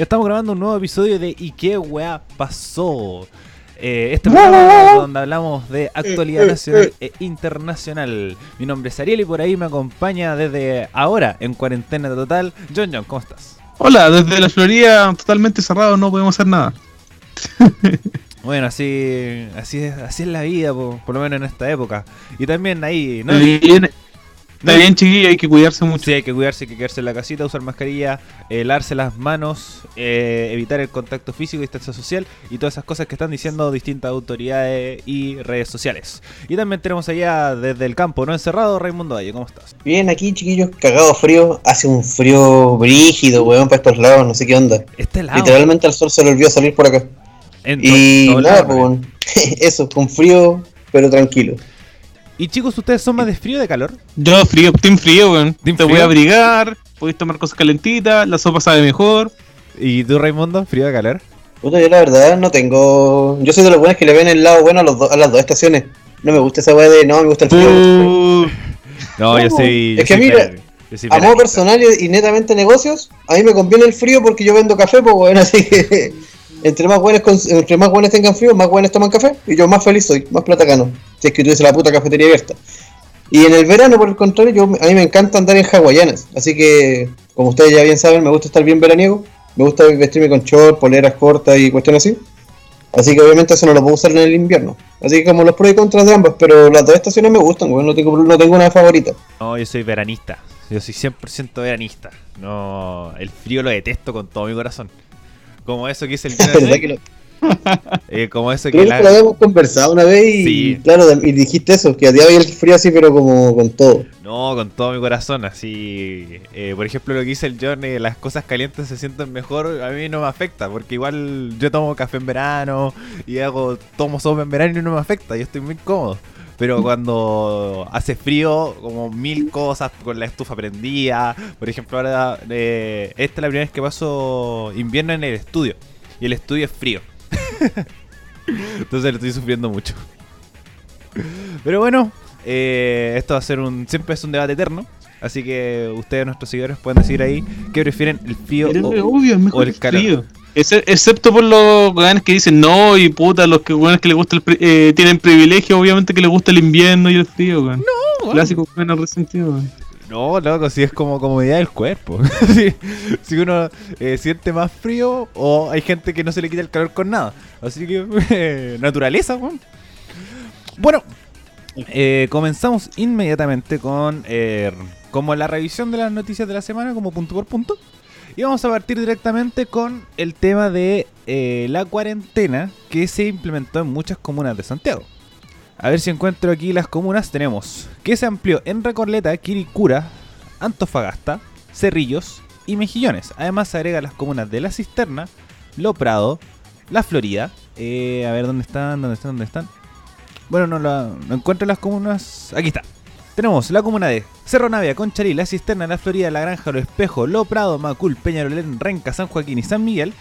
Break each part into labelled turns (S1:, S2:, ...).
S1: Ya estamos grabando un nuevo episodio de ¿Y qué weá pasó? Eh, este programa donde hablamos de actualidad nacional e internacional. Mi nombre es Ariel y por ahí me acompaña desde ahora en cuarentena total. John John, ¿cómo estás?
S2: Hola, desde la Florida totalmente cerrado, no podemos hacer nada.
S1: Bueno, así, así, es, así es la vida, por, por lo menos en esta época. Y también ahí, ¿no?
S2: Está bien, chiquillo, hay que cuidarse mucho.
S1: Sí, hay que cuidarse, hay que quedarse en la casita, usar mascarilla, eh, lavarse las manos, eh, evitar el contacto físico, distancia social y todas esas cosas que están diciendo distintas autoridades y redes sociales. Y también tenemos allá desde el campo, no encerrado, Raimundo Valle, ¿cómo estás?
S3: Bien, aquí, chiquillos, cagado frío. Hace un frío brígido, weón, para estos lados, no sé qué onda.
S1: Este lado.
S3: Literalmente al sol se le olvidó salir por acá.
S1: En
S3: Y nada,
S1: lado,
S3: pues, eso, con frío, pero tranquilo.
S1: Y chicos, ¿ustedes son más de frío o de calor?
S2: Yo frío, team frío, weón.
S1: Team
S2: Te
S1: frío.
S2: voy a abrigar, podéis tomar cosas calentitas, la sopa sabe mejor.
S1: ¿Y tú, Raimundo, frío o de calor?
S3: Puta, yo la verdad no tengo. Yo soy de los buenos que le ven el lado bueno a, los do- a las dos estaciones. No me gusta esa weá de no, me gusta el frío.
S2: Uh,
S1: No, yo
S3: ¿Cómo?
S1: soy. yo
S3: Es que
S1: soy
S3: mira, A modo personal y y netamente negocios, a mí me conviene el frío porque yo vendo café, pues bueno, así que entre más buenos entre más buenos tengan frío, más buenos toman café y yo más feliz soy, más plata gano. Si es que tuviese la puta cafetería abierta. Y en el verano, por el contrario, yo, a mí me encanta andar en hawaianas, así que como ustedes ya bien saben, me gusta estar bien veraniego, me gusta vestirme con short, poleras cortas y cuestiones así. Así que obviamente eso no lo puedo usar en el invierno. Así que como los pros y contras de ambas, pero las dos estaciones me gustan, no tengo, no tengo una favorita.
S1: No, yo soy veranista. Yo soy 100% veranista. No, el frío lo detesto con todo mi corazón. Como eso que hice el
S3: ¿Verdad
S1: Jonathan,
S3: que lo-
S1: eh, como eso que
S3: Creo que
S1: la,
S3: lo habíamos conversado una vez y,
S1: Sí.
S3: claro, y dijiste eso, que odiaba el frío así, pero como con todo.
S1: No, con todo mi corazón, así. eh, por ejemplo, lo que dice el John, eh, las cosas calientes se sienten mejor, a mí no me afecta, porque igual yo tomo café en verano y hago tomo sopa en verano y no me afecta, yo estoy muy cómodo. Pero cuando hace frío, como mil cosas con la estufa prendida, por ejemplo, ahora eh, esta es la primera vez que paso invierno en el estudio y el estudio es frío. Entonces lo estoy sufriendo mucho. Pero bueno, eh, esto va a ser un. Siempre es un debate eterno. Así que ustedes, nuestros seguidores, pueden decir ahí que prefieren el frío o,
S2: obvio,
S1: o el
S2: el
S1: calor.
S2: frío. Exce- excepto por los weones que dicen no y puta, los que weones que les gusta el pri- eh, tienen privilegio, obviamente que les gusta el invierno y el frío, weón.
S1: bueno.
S2: Clásico weón resentido, weón.
S1: No, loco, si es como comodidad del cuerpo. si, si uno eh, siente más frío o hay gente que no se le quita el calor con nada. Así que, eh, naturaleza, weón. Bueno, eh, comenzamos inmediatamente con eh, como la revisión de las noticias de la semana, como punto por punto. Y vamos a partir directamente con el tema de eh, la cuarentena que se implementó en muchas comunas de Santiago. A ver si encuentro aquí las comunas. Tenemos que se amplió en Recoleta, Quiricura, Antofagasta, Cerrillos y Mejillones. Además se agrega las comunas de La Cisterna, Lo Prado, La Florida. eh, a ver dónde están, dónde están, dónde están. Bueno, no, la, no encuentro las comunas. Aquí está. Tenemos la comuna de Cerro Navia, Conchalí, La Cisterna, La Florida, La Granja, Lo Espejo, Lo Prado, Macul, Peñarolén, Renca, San Joaquín y San Miguel.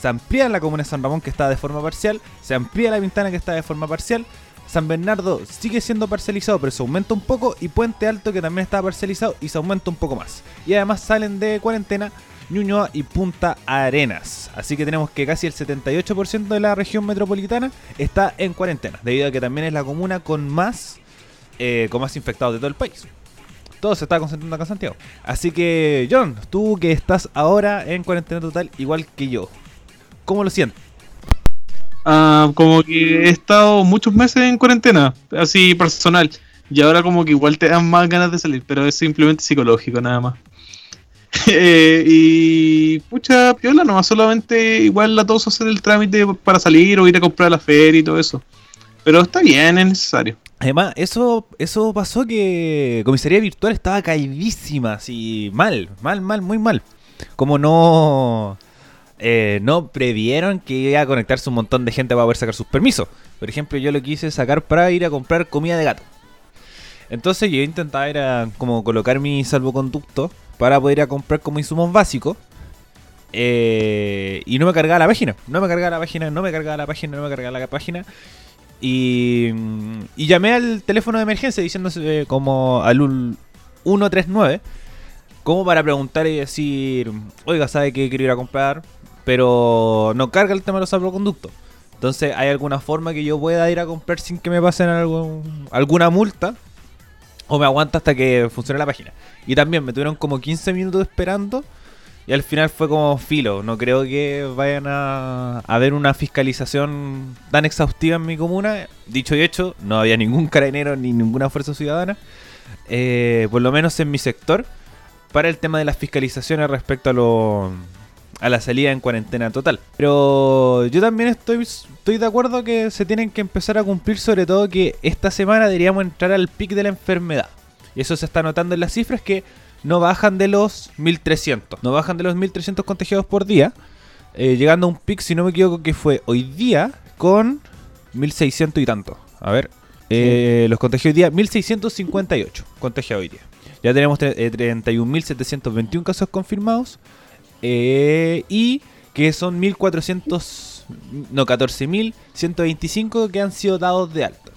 S1: Se amplía la comuna de San Ramón que está de forma parcial. Se amplía la Pintana que está de forma parcial. San Bernardo sigue siendo parcializado, pero se aumenta un poco. Y Puente Alto, que también está parcializado, y se aumenta un poco más. Y además salen de cuarentena Ñuñoa y Punta Arenas. Así que tenemos que casi el 78% de la región metropolitana está en cuarentena, debido a que también es la comuna con más, eh, con más infectados de todo el país. Todo se está concentrando acá en Santiago. Así que, John, tú que estás ahora en cuarentena total, igual que yo, ¿cómo lo sientes?
S2: Ah, como que he estado muchos meses en cuarentena, así personal. Y ahora como que igual te dan más ganas de salir, pero es simplemente psicológico nada más. Eh, y pucha piola, nomás solamente igual la todos hacer el trámite para salir o ir a comprar a la feria y todo eso. Pero está bien, es necesario.
S1: Además, eso, eso pasó que comisaría virtual estaba caidísima, así mal, mal, mal, muy mal. Como no, eh, no previeron que iba a conectarse un montón de gente para poder sacar sus permisos. Por ejemplo, yo lo quise sacar para ir a comprar comida de gato. Entonces yo intentaba era como colocar mi salvoconducto para poder ir a comprar como insumos básicos. eh, y no me cargaba la página. No me cargaba la página, no me cargaba la página, no me cargaba la página. Y llamé al teléfono de emergencia diciéndose eh, como al ul- 139 como para preguntar y decir, oiga, ¿sabe qué quiero ir a comprar? pero no carga el tema de los salvoconductos. Entonces, ¿hay alguna forma que yo pueda ir a comprar sin que me pasen algún- alguna multa? O me aguanta hasta que funcione la página. Y también me tuvieron como 15 minutos esperando. Y al final fue como filo. No creo que vayan a, ver una fiscalización tan exhaustiva en mi comuna. Dicho y hecho, no había ningún carabinero ni ninguna fuerza ciudadana. eh, por lo menos en mi sector. Para el tema de las fiscalizaciones respecto a lo, a la salida en cuarentena total. Pero yo también estoy, estoy de acuerdo que se tienen que empezar a cumplir, sobre todo que esta semana deberíamos entrar al pic de la enfermedad. Y eso se está notando en las cifras que no bajan de los 1300. No bajan de los 1300 contagiados por día. eh, llegando a un pic, si no me equivoco, que fue hoy día con 1600 y tanto. A ver. eh, Los contagios hoy día, 1658 contagiados hoy día. Ya tenemos tre- eh, 31.721 casos confirmados. eh, y que son 1.400, no, 14.125 que han sido dados de alta.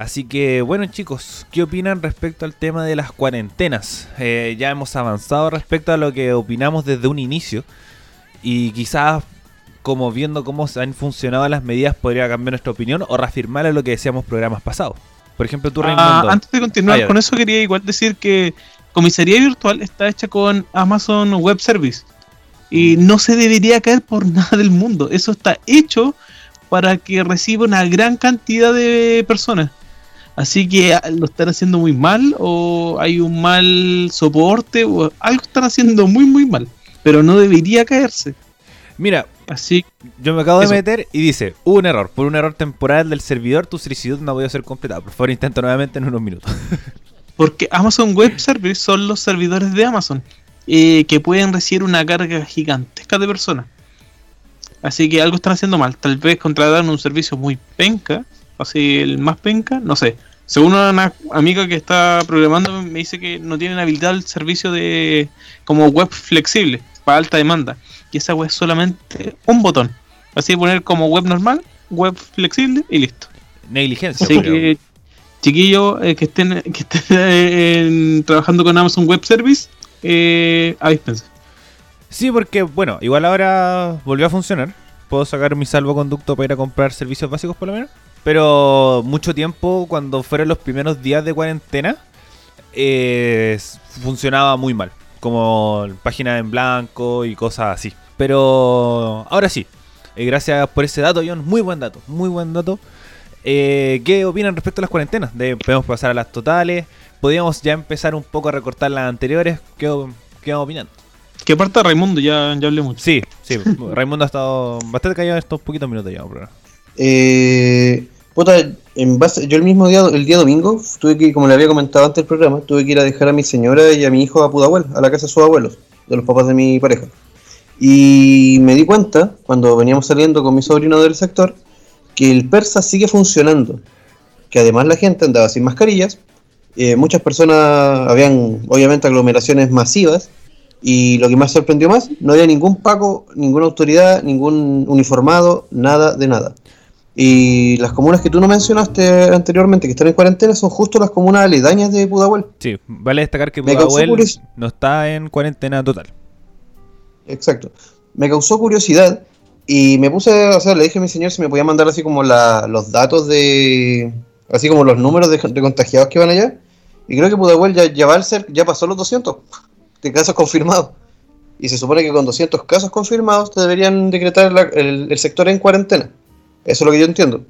S1: Así que bueno chicos, ¿qué opinan respecto al tema de las cuarentenas? Eh, ya hemos avanzado respecto a lo que opinamos desde un inicio. Y quizás como viendo cómo se han funcionado las medidas podría cambiar nuestra opinión o reafirmar a lo que decíamos programas pasados. Por ejemplo, tú
S2: Ah, antes de continuar con eso, quería igual decir que comisaría virtual está hecha con Amazon Web Service y
S1: Mm.
S2: no se debería caer por nada del mundo. Eso está hecho para que reciba una gran cantidad de personas. Así que ah, lo están haciendo muy mal o hay un mal soporte o algo están haciendo muy muy mal. Pero no debería caerse.
S1: Mira,
S2: Así
S1: yo me acabo de meter y dice, hubo un error. Por un error temporal del servidor, tu solicitud no ha podido ser completada. Por favor, intenta nuevamente en unos minutos.
S2: Porque Amazon Web Service son los servidores de Amazon eh, que pueden recibir una carga gigantesca de personas. Así que algo están haciendo mal. Tal vez contrataron un servicio muy penca, así el más penca, no sé. Según una amiga que está programando, me dice que no tienen habilidad el servicio de como web flexible para alta demanda. Y esa web es solamente un botón. Así poner como web normal, web flexible y listo.
S1: Negligencia.
S2: Así que, chiquillos eh, que estén, que estén eh, trabajando con Amazon Web Service, eh, avíspense.
S1: Sí, porque, bueno, igual ahora volvió a funcionar. Puedo sacar mi salvoconducto para ir a comprar servicios básicos por lo menos. Pero mucho tiempo, cuando fueron los primeros días de cuarentena, eh, funcionaba muy mal. Como página en blanco y cosas así. Pero ahora sí. Eh, gracias por ese dato, John. Muy buen dato. Muy buen dato. Eh, ¿Qué opinan respecto a las cuarentenas? De, podemos pasar a las totales. Podríamos ya empezar un poco a recortar las anteriores. ¿Qué, qué van opinando?
S2: Que parte Raimundo, ya, ya hablé mucho.
S1: Sí, sí. Raimundo ha estado bastante callado estos poquitos minutos ya, pero.
S3: Eh, puta, en base, yo el mismo día, el día domingo, tuve que, como le había comentado antes del programa, tuve que ir a dejar a mi señora y a mi hijo a Pudahuel, a la casa de sus abuelos, de los papás de mi pareja. Y me di cuenta, cuando veníamos saliendo con mi sobrino del sector, que el persa sigue funcionando. Que además la gente andaba sin mascarillas, eh, muchas personas, habían obviamente aglomeraciones masivas, y lo que más sorprendió más, no había ningún paco, ninguna autoridad, ningún uniformado, nada de nada. Y las comunas que tú no mencionaste anteriormente, que están en cuarentena, son justo las comunas aledañas de Pudahuel.
S1: Sí, vale destacar que Pudahuel no está en cuarentena total.
S3: Exacto. Me causó curiosidad y me puse, o sea, le dije a mi señor si me podía mandar así como la- los datos de, así como los números de, de contagiados que van allá. Y creo que Pudahuel ya, ya va al ser, ya pasó los 200 de casos confirmados. Y se supone que con 200 casos confirmados te deberían decretar la- el, el sector en cuarentena. Eso es lo que yo entiendo.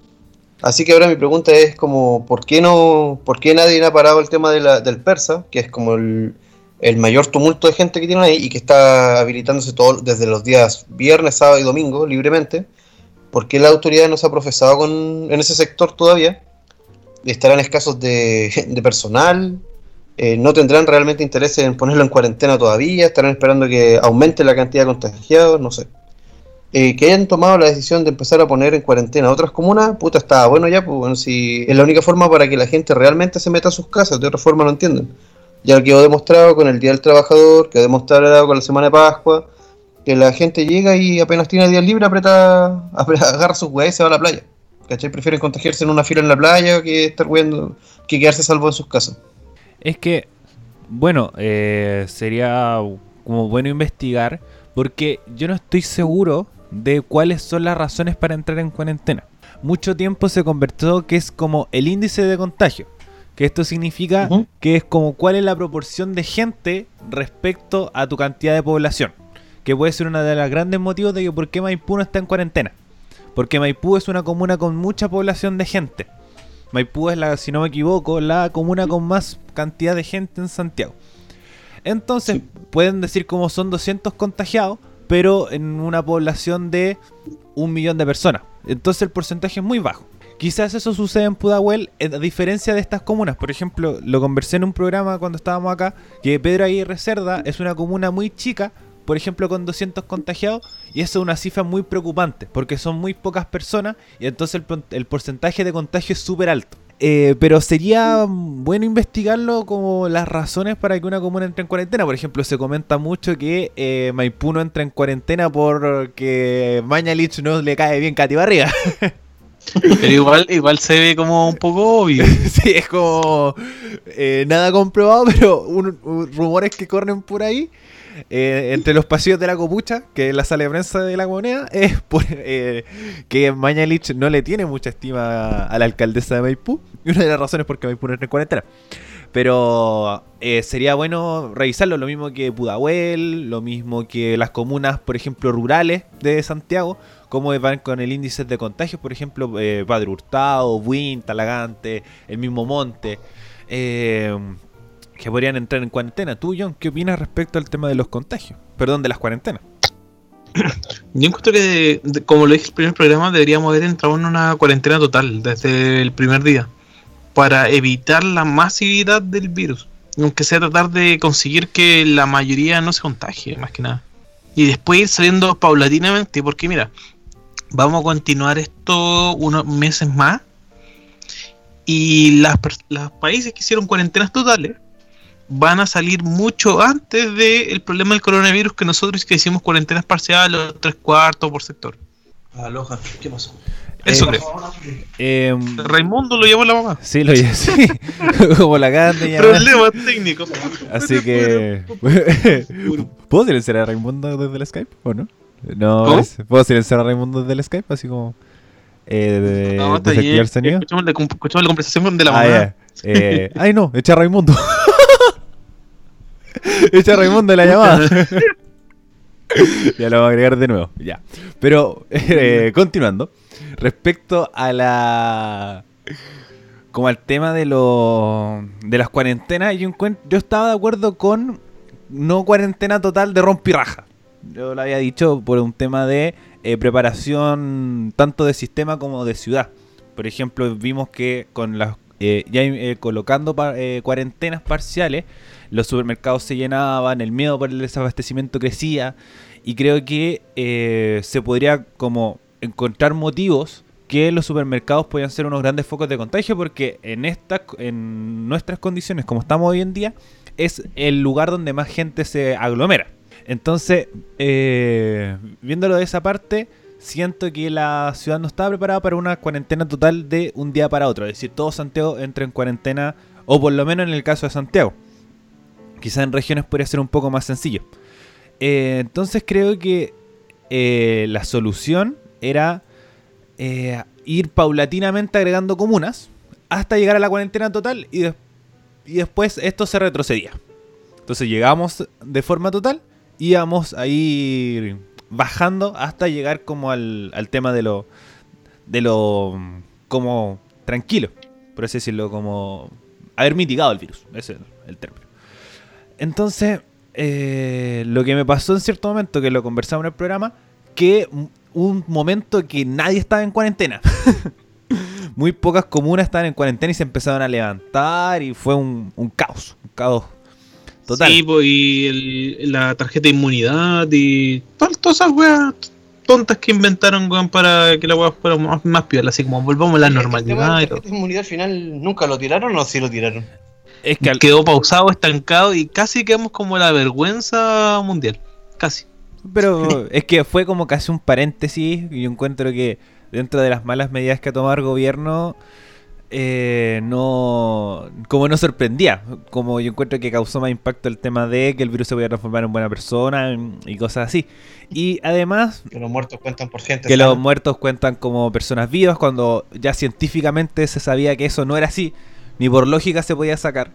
S3: Así que ahora mi pregunta es como, ¿por qué no, por qué nadie ha parado el tema de la- del persa, que es como el, el mayor tumulto de gente que tienen ahí y que está habilitándose todo desde los días viernes, sábado y domingo libremente? ¿Por qué la autoridad no se ha profesado con, en ese sector todavía? ¿Estarán escasos de, de personal? Eh, ¿No tendrán realmente interés en ponerlo en cuarentena todavía? ¿Estarán esperando que aumente la cantidad de contagiados? No sé eh, que hayan tomado la decisión de empezar a poner en cuarentena otras comunas, puta, está bueno ya, pues bueno, si es la única forma para que la gente realmente se meta a sus casas, de otra forma no entienden. Ya quedó demostrado con el Día del Trabajador, quedó demostrado con la Semana de Pascua, que la gente llega y apenas tiene días libres, aprieta, agarra sus weas y se va a la playa. ¿Cachai? Prefieren contagiarse en una fila en la playa que estar weando, que quedarse salvo en sus casas.
S1: Es que, bueno, eh, sería como bueno investigar, porque yo no estoy seguro de cuáles son las razones para entrar en cuarentena. Mucho tiempo se conversó que es como el índice de contagio. Que esto significa que es como cuál es la proporción de gente respecto a tu cantidad de población. Que puede ser uno de los grandes motivos de que por qué Maipú no está en cuarentena. Porque Maipú es una comuna con mucha población de gente. Maipú es la, si no me equivoco, la comuna con más cantidad de gente en Santiago. Entonces,
S3: Sí.
S1: pueden decir como son 200 contagiados, pero en una población de un millón de personas. Entonces el porcentaje es muy bajo. Quizás eso sucede en Pudahuel, a diferencia de estas comunas. Por ejemplo, lo conversé en un programa cuando estábamos acá, que Pedro Aguirre Cerda es una comuna muy chica, por ejemplo, con 200 contagiados, y eso es una cifra muy preocupante, porque son muy pocas personas, y entonces el, el porcentaje de contagio es súper alto. Eh, pero sería bueno investigarlo como las razones para que una comuna entre en cuarentena. Por ejemplo, se comenta mucho que eh, Maipú no entra en cuarentena porque Mañalich no le cae bien Katy Barriga.
S2: Pero igual, igual se ve como un poco obvio.
S1: sí, es como eh, nada comprobado, pero un- un- rumores que corren por ahí. Eh, entre los pasillos de la copucha, que es la sala de prensa de la moneda, es por, eh, que Mañalich no le tiene mucha estima a la alcaldesa de Maipú. Y una de las razones por qué Maipú no entra en cuarentena. Pero eh, sería bueno revisarlo, lo mismo que Pudahuel, lo mismo que las comunas, por ejemplo, rurales de Santiago, cómo van con el índice de contagios, por ejemplo, Padre Hurtado, Buin, Talagante, el mismo Monte, que podrían entrar en cuarentena. Tú, John, ¿qué opinas respecto al tema de los contagios? Perdón, de las cuarentenas.
S2: Yo encuentro que, como lo dije en el primer programa, deberíamos haber entrado en una cuarentena total desde el primer día para evitar la masividad del virus. Aunque sea tratar de conseguir que la mayoría no se contagie, más que nada. Y después ir saliendo paulatinamente, porque mira, vamos a continuar esto unos meses más. Y los países que hicieron cuarentenas totales van a salir mucho antes del problema del coronavirus que nosotros que hicimos cuarentenas parciales o tres cuartos por sector.
S3: Aloha, ¿qué pasó?
S2: Eso
S1: Eh,
S2: creo.
S1: Eh,
S2: Raimundo lo llamó la mamá.
S1: sí, lo sí, como la grande
S2: Problemas técnicos.
S1: Así que. ¿Puedo silenciar a Raimundo desde el Skype o no? No,
S2: ¿Cómo?
S1: es- ¿puedo silenciar a Raimundo desde el Skype? Así como. Eh, de,
S2: No,
S1: desactivar el sonido.
S2: Escuchamos la, escuchamos la conversación de la
S1: Ah,
S2: mamá.
S1: Eh, ay, no, echa a Raimundo. Echa Raimundo de la llamada. ya lo voy a agregar de nuevo. Ya. Pero, eh, continuando. Respecto a la. Como al tema de lo, de las cuarentenas, yo, yo estaba de acuerdo con no cuarentena total de rompirraja. Yo lo había dicho por un tema de eh, preparación tanto de sistema como de ciudad. Por ejemplo, vimos que con las eh, ya eh, colocando eh, cuarentenas parciales, los supermercados se llenaban, el miedo por el desabastecimiento crecía y creo que se podría como encontrar motivos que los supermercados podían ser unos grandes focos de contagio porque en estas en nuestras condiciones como estamos hoy en día es el lugar donde más gente se aglomera. Entonces, viéndolo de esa parte, siento que la ciudad no estaba preparada para una cuarentena total de un día para otro. Es decir, todo Santiago entra en cuarentena, o por lo menos en el caso de Santiago. Quizás en regiones podría ser un poco más sencillo. Eh, entonces creo que eh, la solución era eh, ir paulatinamente agregando comunas hasta llegar a la cuarentena total y, y después esto se retrocedía. Entonces llegamos de forma total y íbamos a ir bajando hasta llegar como al, al tema de lo de lo mm, como tranquilo, por así decirlo, como haber mitigado el virus, ese es el término. Entonces, eh, lo que me pasó en cierto momento, que lo conversamos en el programa, que un momento que nadie estaba en cuarentena. Muy pocas comunas estaban en cuarentena y se empezaron a levantar y fue un, un caos, un caos total.
S2: Sí, po, y el- la tarjeta de inmunidad y todas, todas esas weas tontas que inventaron weón, para que la wea fuera más, más piola, así como volvamos a la
S3: El tema
S2: normalidad
S3: de
S2: todo.
S3: tarjeta de inmunidad al final nunca lo tiraron o sí lo tiraron.
S1: Es que al-
S2: Quedó pausado, estancado y casi quedamos como la vergüenza mundial. Casi.
S1: Pero es que fue como casi un paréntesis y yo encuentro que dentro de las malas medidas que ha tomado el gobierno, eh, no como no sorprendía, como yo encuentro que causó más impacto el tema de que el virus se podía transformar en buena persona y cosas así. Y además
S3: Que los muertos cuentan por gente.
S1: que los muertos cuentan como personas vivas cuando ya científicamente se sabía que eso no era así, ni por lógica se podía sacar.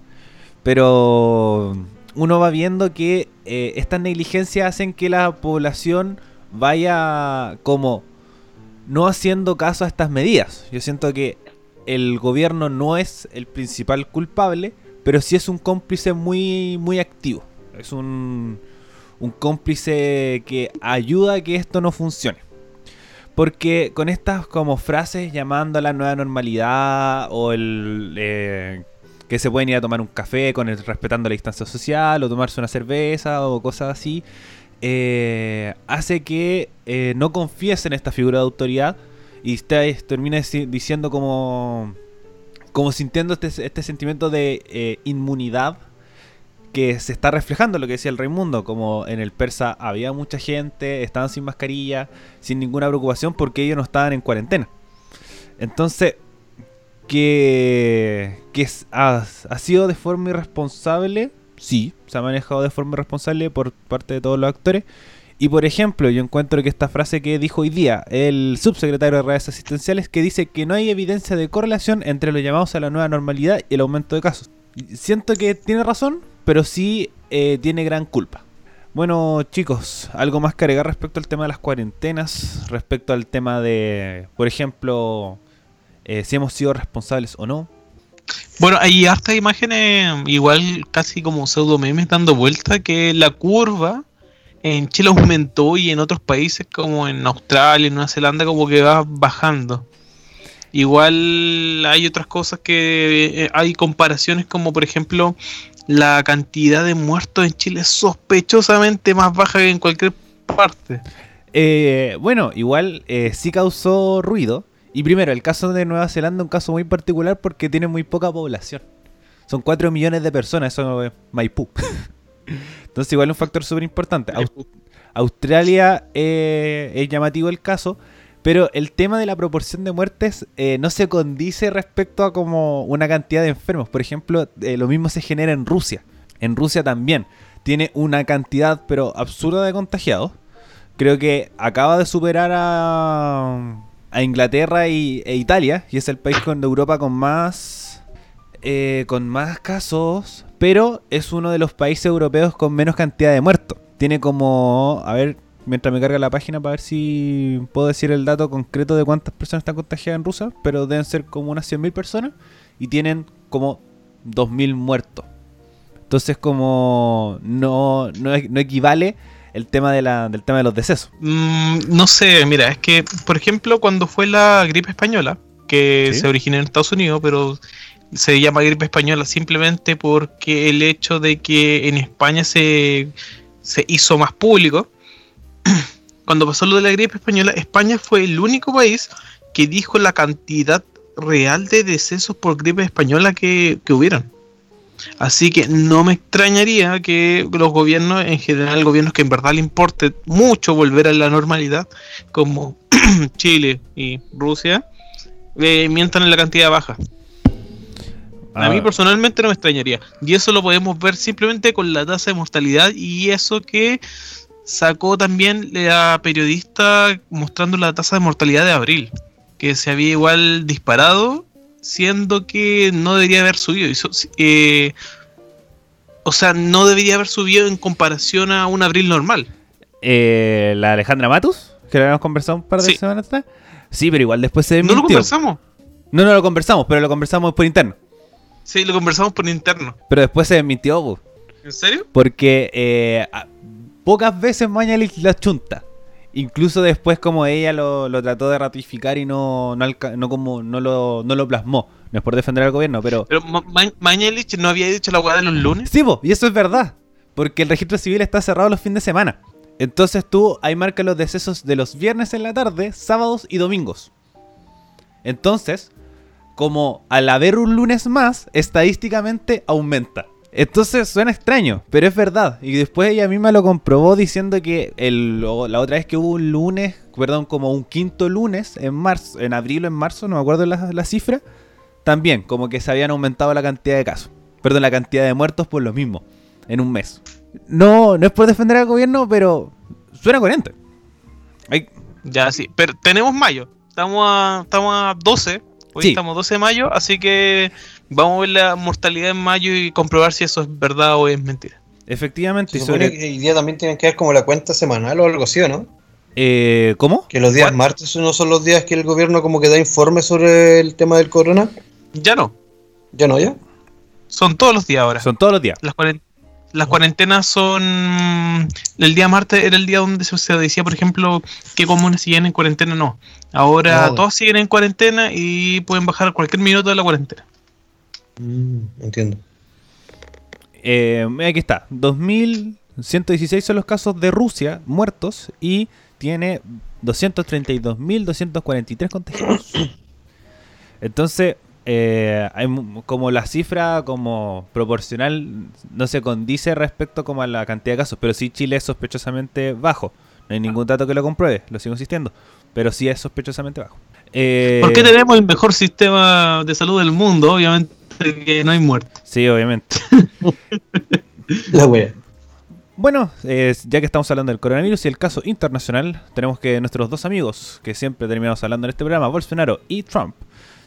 S1: Pero uno va viendo que eh, estas negligencias hacen que la población vaya como no haciendo caso a estas medidas. Yo siento que el gobierno no es el principal culpable, pero sí es un cómplice muy, muy activo. Es un, cómplice que ayuda a que esto no funcione. Porque con estas como frases llamando a la nueva normalidad o el eh, que se pueden ir a tomar un café con el, respetando la distancia social o tomarse una cerveza o cosas así, eh, hace que eh, no confíes en esta figura de autoridad y te, termines si- diciendo como, como sintiendo este, este sentimiento de eh, inmunidad que se está reflejando lo que decía el Raimundo, como en el persa había mucha gente, estaban sin mascarilla, sin ninguna preocupación porque ellos no estaban en cuarentena. Entonces, que, que ha, ha sido de forma irresponsable, sí, se ha manejado de forma irresponsable por parte de todos los actores. Y por ejemplo, yo encuentro que esta frase que dijo hoy día el subsecretario de redes asistenciales, que dice que no hay evidencia de correlación entre los llamados a la nueva normalidad y el aumento de casos. Siento que tiene razón, pero sí eh, tiene gran culpa. Bueno, chicos, algo más que agregar respecto al tema de las cuarentenas, respecto al tema de, por ejemplo, eh, si hemos sido responsables o no.
S2: Bueno, hay hartas imágenes, igual casi como pseudo memes dando vuelta, que la curva en Chile aumentó y en otros países como en Australia, en Nueva Zelanda, como que va bajando. Igual hay otras cosas que eh, hay comparaciones como por ejemplo la cantidad de muertos en Chile es sospechosamente más baja que en cualquier parte.
S1: Eh, bueno, igual eh, sí causó ruido. Y primero, el caso de Nueva Zelanda es un caso muy particular porque tiene muy poca población. Son 4 millones de personas, eso es Maipú. Entonces igual es un factor súper importante. Aus- Australia eh, es llamativo el caso, pero el tema de la proporción de muertes eh, no se condice respecto a como una cantidad de enfermos. Por ejemplo, eh, lo mismo se genera en Rusia. En Rusia también tiene una cantidad pero absurda de contagiados. Creo que acaba de superar a, a Inglaterra y, e Italia, y es el país con de Europa con más eh, con más casos, pero es uno de los países europeos con menos cantidad de muertos. Tiene como, a ver, mientras me carga la página para ver si puedo decir el dato concreto de cuántas personas están contagiadas en Rusia, pero deben ser como unas 100.000 personas y tienen como 2.000 muertos. Entonces como no, no, no equivale el tema de la, del tema de los decesos.
S2: Mm, no sé, mira, es que, por ejemplo, cuando fue la gripe española, que
S1: Sí.
S2: se originó en Estados Unidos, pero se llama gripe española simplemente porque el hecho de que en España se, se hizo más público. Cuando pasó lo de la gripe española, España fue el único país que dijo la cantidad real de decesos por gripe española que, que hubieran. Así que no me extrañaría que los gobiernos, en general gobiernos que en verdad le importe mucho volver a la normalidad, como Chile y Rusia, eh, mientan en la cantidad baja. A mí
S1: Ah,
S2: personalmente no me extrañaría. Y eso lo podemos ver simplemente con la tasa de mortalidad y eso que sacó también la periodista mostrando la tasa de mortalidad de abril, que se había igual disparado, siendo que no debería haber subido. Eh, o sea, no debería haber subido en comparación a un abril normal.
S1: eh, la Alejandra Matus, que la habíamos conversado un par de
S2: Sí.
S1: semanas atrás. Sí, pero igual después se
S2: No lo conversamos.
S1: No, no lo conversamos, pero lo conversamos por interno.
S2: Sí, lo conversamos por interno.
S1: Pero después se desmintió, po,
S2: ¿En serio?
S1: porque eh, pocas veces Mañalich la chunta. Incluso después como ella lo, lo trató de ratificar y no, no, no como, no, lo, no lo plasmó. No es por defender al gobierno, pero...
S2: Pero Ma- Ma- Mañalich no había dicho la hueá de los lunes.
S1: Sí, po, y eso es verdad. Porque el registro civil está cerrado los fines de semana. Entonces tú ahí marcas los decesos de los viernes en la tarde, sábados y domingos. Entonces, como al haber un lunes más, estadísticamente aumenta. Entonces suena extraño, pero es verdad. Y después ella misma lo comprobó diciendo que la otra vez que hubo un lunes, perdón, como un quinto lunes en marzo, en abril o en marzo, no me acuerdo la, cifra, también como que se habían aumentado la cantidad de casos. Perdón, la cantidad de muertos por lo mismo, en un mes. No, no es por defender al gobierno, pero suena coherente.
S2: Ya, sí. Pero tenemos mayo. Estamos a, estamos a 12. Hoy
S1: Sí.
S2: estamos 12 de mayo, así que vamos a ver la mortalidad en mayo y comprobar si eso es verdad o es mentira.
S1: efectivamente,
S3: Se
S1: sobre-
S3: que hoy día también tienen que ver como la cuenta semanal o algo así, ¿o no?
S1: eh, ¿Cómo?
S3: Que los días
S2: ¿Cuál?
S3: martes no son los días que el gobierno como que da informes sobre el tema del corona.
S2: Ya no.
S3: ¿Ya no, ya?
S2: Son todos los días ahora.
S1: Son todos los días.
S2: Las, cuaren- las cuarentenas son. El día martes era el día donde se, se decía, por ejemplo, qué comunas siguen en cuarentena. No. Ahora
S3: No.
S2: todos siguen en cuarentena y pueden bajar cualquier minuto de la cuarentena.
S3: Mm, entiendo.
S1: Eh, aquí está, 2116 son los casos de Rusia muertos y tiene 232.243 contagiados. Entonces, eh, hay como la cifra como proporcional no se condice respecto como a la cantidad de casos, pero sí Chile es sospechosamente bajo. No hay ningún dato que lo compruebe, lo sigo insistiendo, pero sí es sospechosamente bajo. Eh,
S2: ¿Por qué tenemos el mejor sistema de salud del mundo? Obviamente que no hay muertes.
S1: Sí, obviamente.
S3: La wea.
S1: Bueno, eh, ya que estamos hablando del coronavirus y el caso internacional, tenemos que nuestros dos amigos, que siempre terminamos hablando en este programa, Bolsonaro y Trump,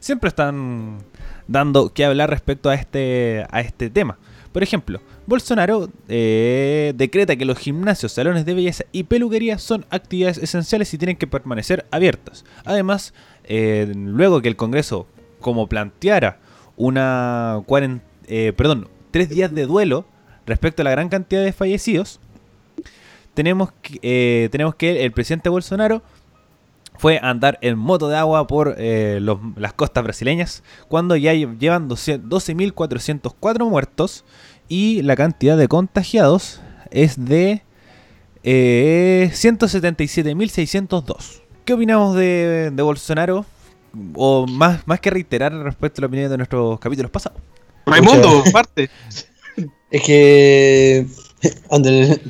S1: siempre están dando que hablar respecto a este, a este tema. Por ejemplo, Bolsonaro eh, decreta que los gimnasios, salones de belleza y peluquería son actividades esenciales y tienen que permanecer abiertas. Además, eh, luego que el Congreso, como planteara una eh, perdón, tres días de duelo respecto a la gran cantidad de fallecidos, tenemos que, eh, tenemos que el presidente Bolsonaro fue andar en moto de agua por eh, los- las costas brasileñas, cuando ya lle- llevan 12 12.404 muertos y la cantidad de contagiados es de eh, 177.602. ¿Qué opinamos de, de Bolsonaro? O más, más que reiterar respecto a la opinión de nuestros capítulos pasados.
S2: Raimundo, parte.
S3: Es que. Donde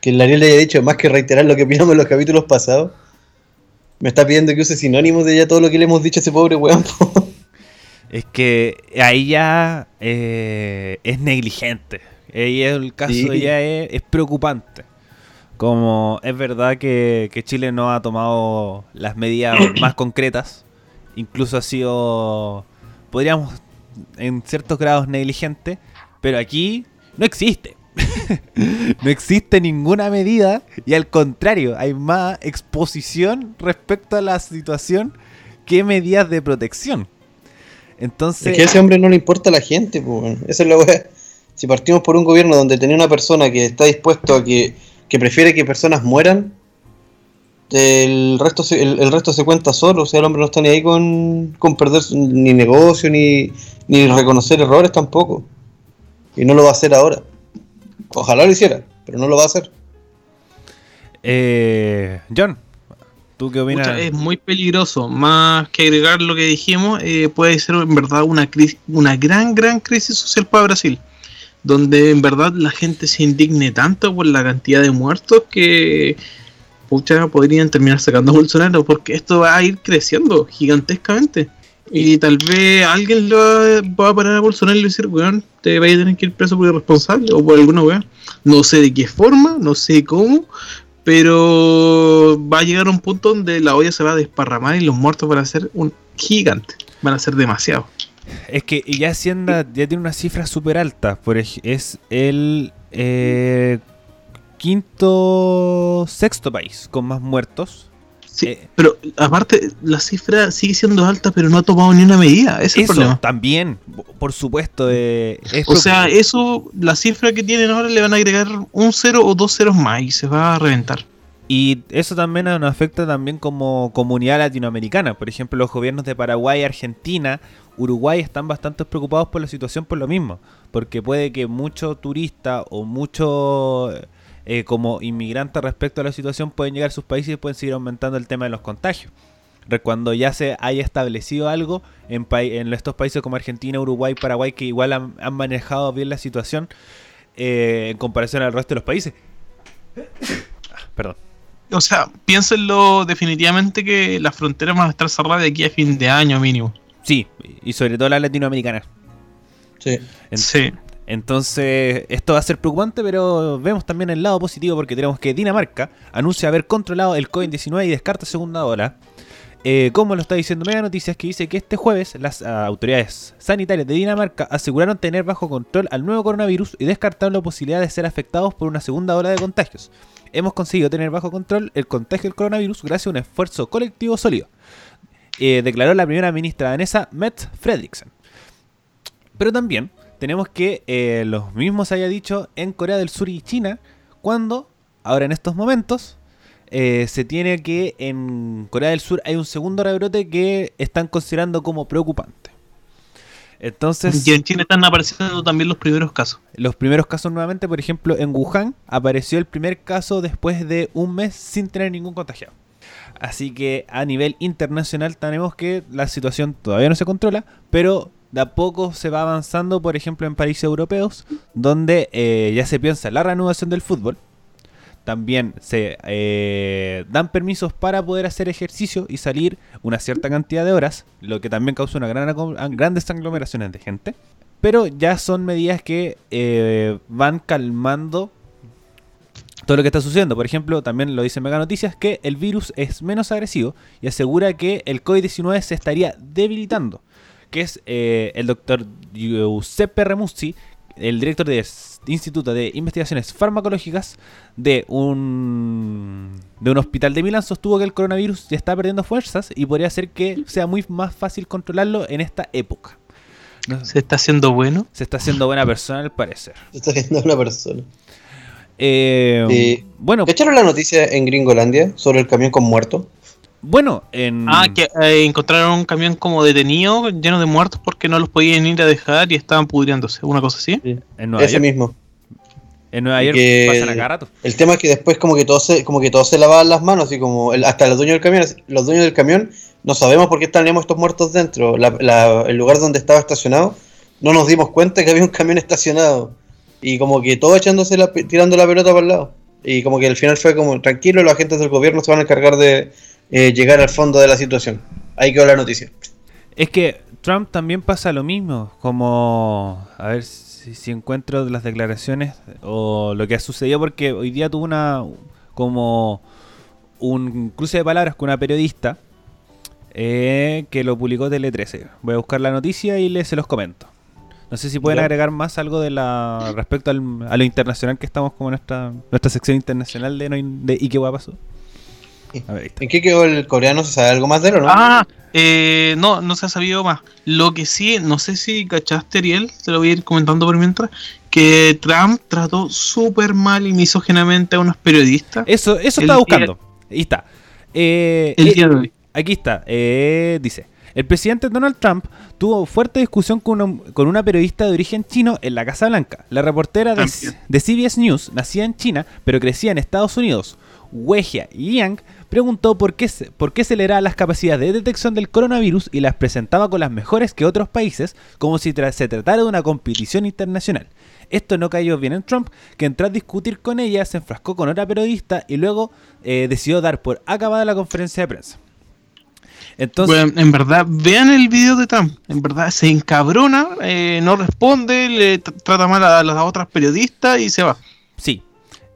S3: que el Ariel le haya dicho más que reiterar lo que opinamos en los capítulos pasados. Me está pidiendo que use sinónimos de ya todo lo que le hemos dicho a ese pobre weón.
S1: Es que ahí ya eh, es negligente. Ahí el caso
S3: Sí.
S1: ya es, es preocupante. Como es verdad que, que Chile no ha tomado las medidas más concretas. Incluso ha sido, podríamos, en ciertos grados negligente. Pero aquí no existe. no existe ninguna medida y al contrario, hay más exposición respecto a la situación que medidas de protección. Entonces,
S3: Es que a ese hombre no le importa a la gente, weón. Esa es. Si partimos por un gobierno donde tenía una persona que está dispuesto a que, que prefiere que personas mueran, el resto se, el, resto se cuenta solo. O sea, el hombre no está ni ahí con, con perder ni negocio, ni, ni reconocer errores tampoco. Y no lo va a hacer ahora. Ojalá lo hiciera, pero no lo va a hacer.
S1: eh, John, ¿tú qué opinas?
S2: Pucha, es muy peligroso. Más que agregar lo que dijimos, eh, puede ser en verdad una crisis, una gran, gran crisis social para Brasil. Donde en verdad la gente se indigne tanto por la cantidad de muertos que pucha, podrían terminar sacando a Bolsonaro porque esto va a ir creciendo gigantescamente. Y tal vez alguien lo va, a parar a Bolsonaro y le va a decir, weón, te vaya a tener que ir preso por irresponsable o por alguna weón. No sé de qué forma, no sé cómo, pero va a llegar a un punto donde la olla se va a desparramar y los muertos van a ser un gigante. Van a ser demasiado.
S1: Es que ya Hacienda ya tiene una cifra súper alta. Por es el eh, quinto, sexto país con más muertos.
S2: Sí,
S1: Eh.
S2: pero aparte, la cifra sigue siendo alta, pero no ha tomado ni una medida. Ese es el
S1: Eso
S2: problema.
S1: también, por supuesto. eh, es
S2: O sea, eso, la cifra que tienen ahora le van a agregar un cero o dos ceros más y se va a reventar.
S1: Y eso también nos afecta también como comunidad latinoamericana. Por ejemplo, los gobiernos de Paraguay, Argentina, Uruguay están bastante preocupados por la situación por lo mismo. Porque puede que mucho turista o mucho eh, como inmigrante respecto a la situación pueden llegar a sus países y pueden seguir aumentando el tema de los contagios. Cuando ya se haya establecido algo en, pai- en estos países como Argentina, Uruguay, Paraguay, que igual han, han manejado bien la situación eh, en comparación al resto de los países. Perdón.
S2: O sea, piénsenlo definitivamente que las fronteras van a estar cerradas de aquí a fin de año mínimo.
S1: Sí, y sobre todo las latinoamericanas.
S3: Sí.
S1: En-
S2: Sí.
S1: Entonces, esto va a ser preocupante, pero vemos también el lado positivo porque tenemos que Dinamarca anuncia haber controlado el COVID-19 y descarta segunda ola. Eh, como lo está diciendo Mega Noticias, que dice que este jueves las ah, autoridades sanitarias de Dinamarca aseguraron tener bajo control al nuevo coronavirus y descartaron la posibilidad de ser afectados por una segunda ola de contagios. Hemos conseguido tener bajo control el contagio del coronavirus gracias a un esfuerzo colectivo sólido, eh, declaró la primera ministra danesa Mette Frederiksen. Pero también tenemos que eh, los mismos haya dicho en Corea del Sur y China, cuando, ahora en estos momentos, eh, se tiene que en Corea del Sur hay un segundo rebrote que están considerando como preocupante. Entonces,
S2: Y en China están apareciendo también los primeros casos.
S1: los primeros casos nuevamente, por ejemplo, en Wuhan apareció el primer caso después de un mes sin tener ningún contagiado. Así que a nivel internacional tenemos que la situación todavía no se controla, pero de a poco se va avanzando, por ejemplo, en países europeos, donde eh, ya se piensa en la reanudación del fútbol. También se eh, dan permisos para poder hacer ejercicio y salir una cierta cantidad de horas, lo que también causa una gran, grandes aglomeraciones de gente. Pero ya son medidas que eh, van calmando todo lo que está sucediendo. Por ejemplo, también lo dice Mega Noticias que el virus es menos agresivo y asegura que el COVID-19 se estaría debilitando. Que es eh, el doctor Giuseppe Remussi, el director del Instituto de Investigaciones Farmacológicas de un, de un hospital de Milán, sostuvo que el coronavirus ya está perdiendo fuerzas y podría ser que sea muy más fácil controlarlo en esta época. No-
S2: Se está haciendo bueno.
S1: se está haciendo buena persona al parecer.
S3: Está viendo una persona.
S1: Eh,
S3: Eh,
S1: bueno,
S3: ¿Cacharon la noticia en Gringolandia sobre el camión con muerto?
S1: Bueno, en...
S2: Ah, que eh, encontraron un camión como detenido, lleno de muertos porque no los podían ir a dejar y estaban pudriéndose. Una cosa así.
S1: en Nueva
S3: Ese
S1: York,
S3: mismo.
S1: en Nueva
S3: y
S1: York
S3: que-
S1: pasan a cada rato.
S3: El tema es que después como que todos se, como que todos se lavaban las manos, así como el- hasta los dueños del camión, los dueños del camión no sabemos por qué tenemos estos muertos dentro. La- la- el lugar donde estaba estacionado, no nos dimos cuenta que había un camión estacionado. Y como que todo echándose la, pe- tirando la pelota para el lado. Y como que al final fue como, tranquilo, los agentes del gobierno se van a encargar de eh, llegar al fondo de la situación. Ahí quedó la noticia.
S1: Es que Trump también pasa lo mismo, como a ver si, si encuentro las declaraciones o lo que ha sucedido porque hoy día tuvo una como un cruce de palabras con una periodista eh, que lo publicó Tele 13. Voy a buscar la noticia y les se los comento. No sé si pueden
S3: Ya.
S1: agregar más algo de la respecto al- a lo internacional que estamos como nuestra nuestra sección internacional de, no de ¿Y qué pasó? A ver, ahí está.
S3: ¿En qué quedó el coreano? ¿Se sabe algo más de él o no?
S2: Ah, eh, no, no se ha sabido más. Lo que sí, no sé si cachaste, Ariel, te lo voy a ir comentando por mientras, que Trump trató súper mal y misógenamente a unos periodistas
S1: Eso, eso estaba
S2: día-
S1: buscando. Ahí está. Eh,
S2: el
S1: eh,
S2: día de hoy.
S1: Aquí está, eh, dice. El presidente Donald Trump tuvo fuerte discusión con una, con una periodista de origen chino en la Casa Blanca. La reportera de CBS News, nacida en China, pero crecía en Estados Unidos, Wejia Yang, preguntó por qué, se- por qué aceleraba las capacidades de detección del coronavirus y las presentaba con las mejores que otros países, como si tra- se tratara de una competición internacional. Esto no cayó bien en Trump, que a discutir con ella, se enfrascó con otra periodista y luego eh, decidió dar por acabada la conferencia de prensa. Entonces,
S2: Bueno, en verdad, vean el video de Trump. En verdad, se encabrona, eh, no responde, le tr- trata mal a las otras periodistas y se va.
S1: sí.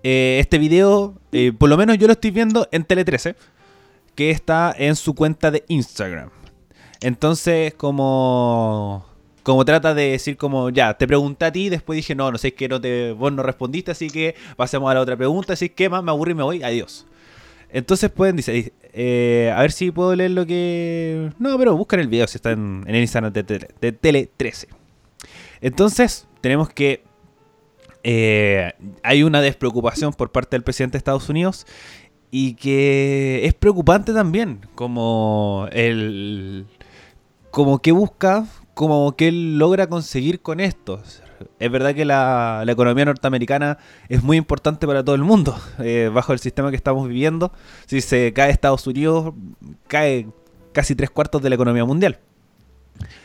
S1: Eh, este video, eh, por lo menos yo lo estoy viendo en Tele 13, que está en su cuenta de Instagram. Entonces, como como trata de decir como, ya, te pregunté a ti, después dije, no, no sé, es que no te, vos no respondiste, así que pasemos a la otra pregunta, así que más me aburrí y me voy, adiós. Entonces pueden, dice, eh, a ver si puedo leer lo que... No, pero buscan el video si está en, el Instagram de Tele 13. Entonces, tenemos que eh, hay una despreocupación por parte del presidente de Estados Unidos y que es preocupante también, como el como que busca, como que él logra conseguir con esto. Es verdad que la, economía norteamericana es muy importante para todo el mundo, eh, bajo el sistema que estamos viviendo. Si se cae Estados Unidos, cae casi tres cuartos de la economía mundial.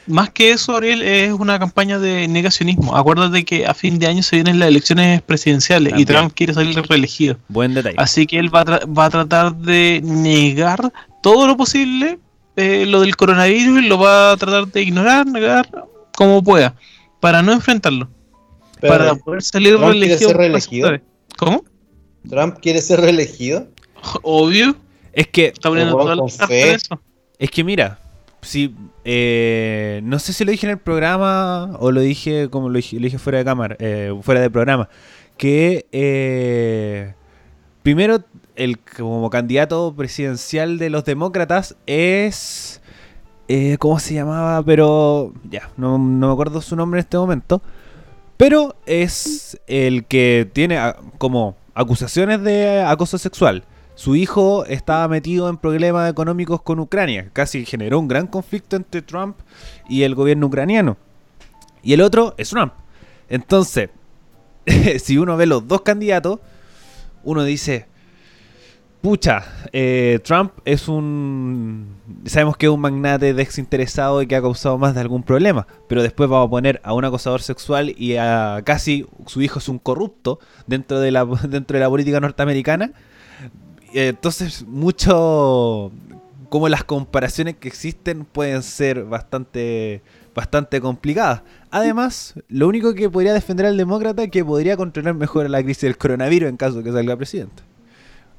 S2: Más que eso, Ariel, es una campaña de negacionismo. Acuérdate que a fin de año se vienen las elecciones presidenciales y. Trump quiere salir reelegido.
S1: Buen detalle.
S2: Así que él va a, tra- va a tratar de negar todo lo posible eh, lo del coronavirus y lo va a tratar de ignorar, negar, como pueda, para no enfrentarlo.
S3: Pero,
S2: para poder salir
S3: ¿Trump quiere
S2: reelegido. ¿Cómo?
S3: Trump quiere ser reelegido.
S2: Obvio.
S1: Es que,
S2: Está poniendo todas las cartas
S3: fe.
S2: en eso.
S1: es que mira, si eh, no sé si lo dije en el programa o lo dije como lo dije, fuera de cámara, eh, fuera de programa, que eh, primero el como candidato presidencial de los demócratas es eh, ¿cómo se llamaba? Pero ya, no, no me acuerdo su nombre en este momento. Pero es el que tiene como acusaciones de acoso sexual. Su hijo estaba metido en problemas económicos con Ucrania. Casi generó un gran conflicto entre Trump y el gobierno ucraniano. Y el otro es Trump. Entonces, si uno ve los dos candidatos, uno dice, pucha, eh, Trump es un... Sabemos que es un magnate desinteresado y que ha causado más de algún problema, pero después vamos a poner a un acosador sexual y a casi su hijo es un corrupto dentro de la, dentro de la política norteamericana. Eh, Entonces, mucho... Como las comparaciones que existen pueden ser bastante bastante complicadas. Además, lo único que podría defender al demócrata es que podría controlar mejor la crisis del coronavirus en caso de que salga presidente.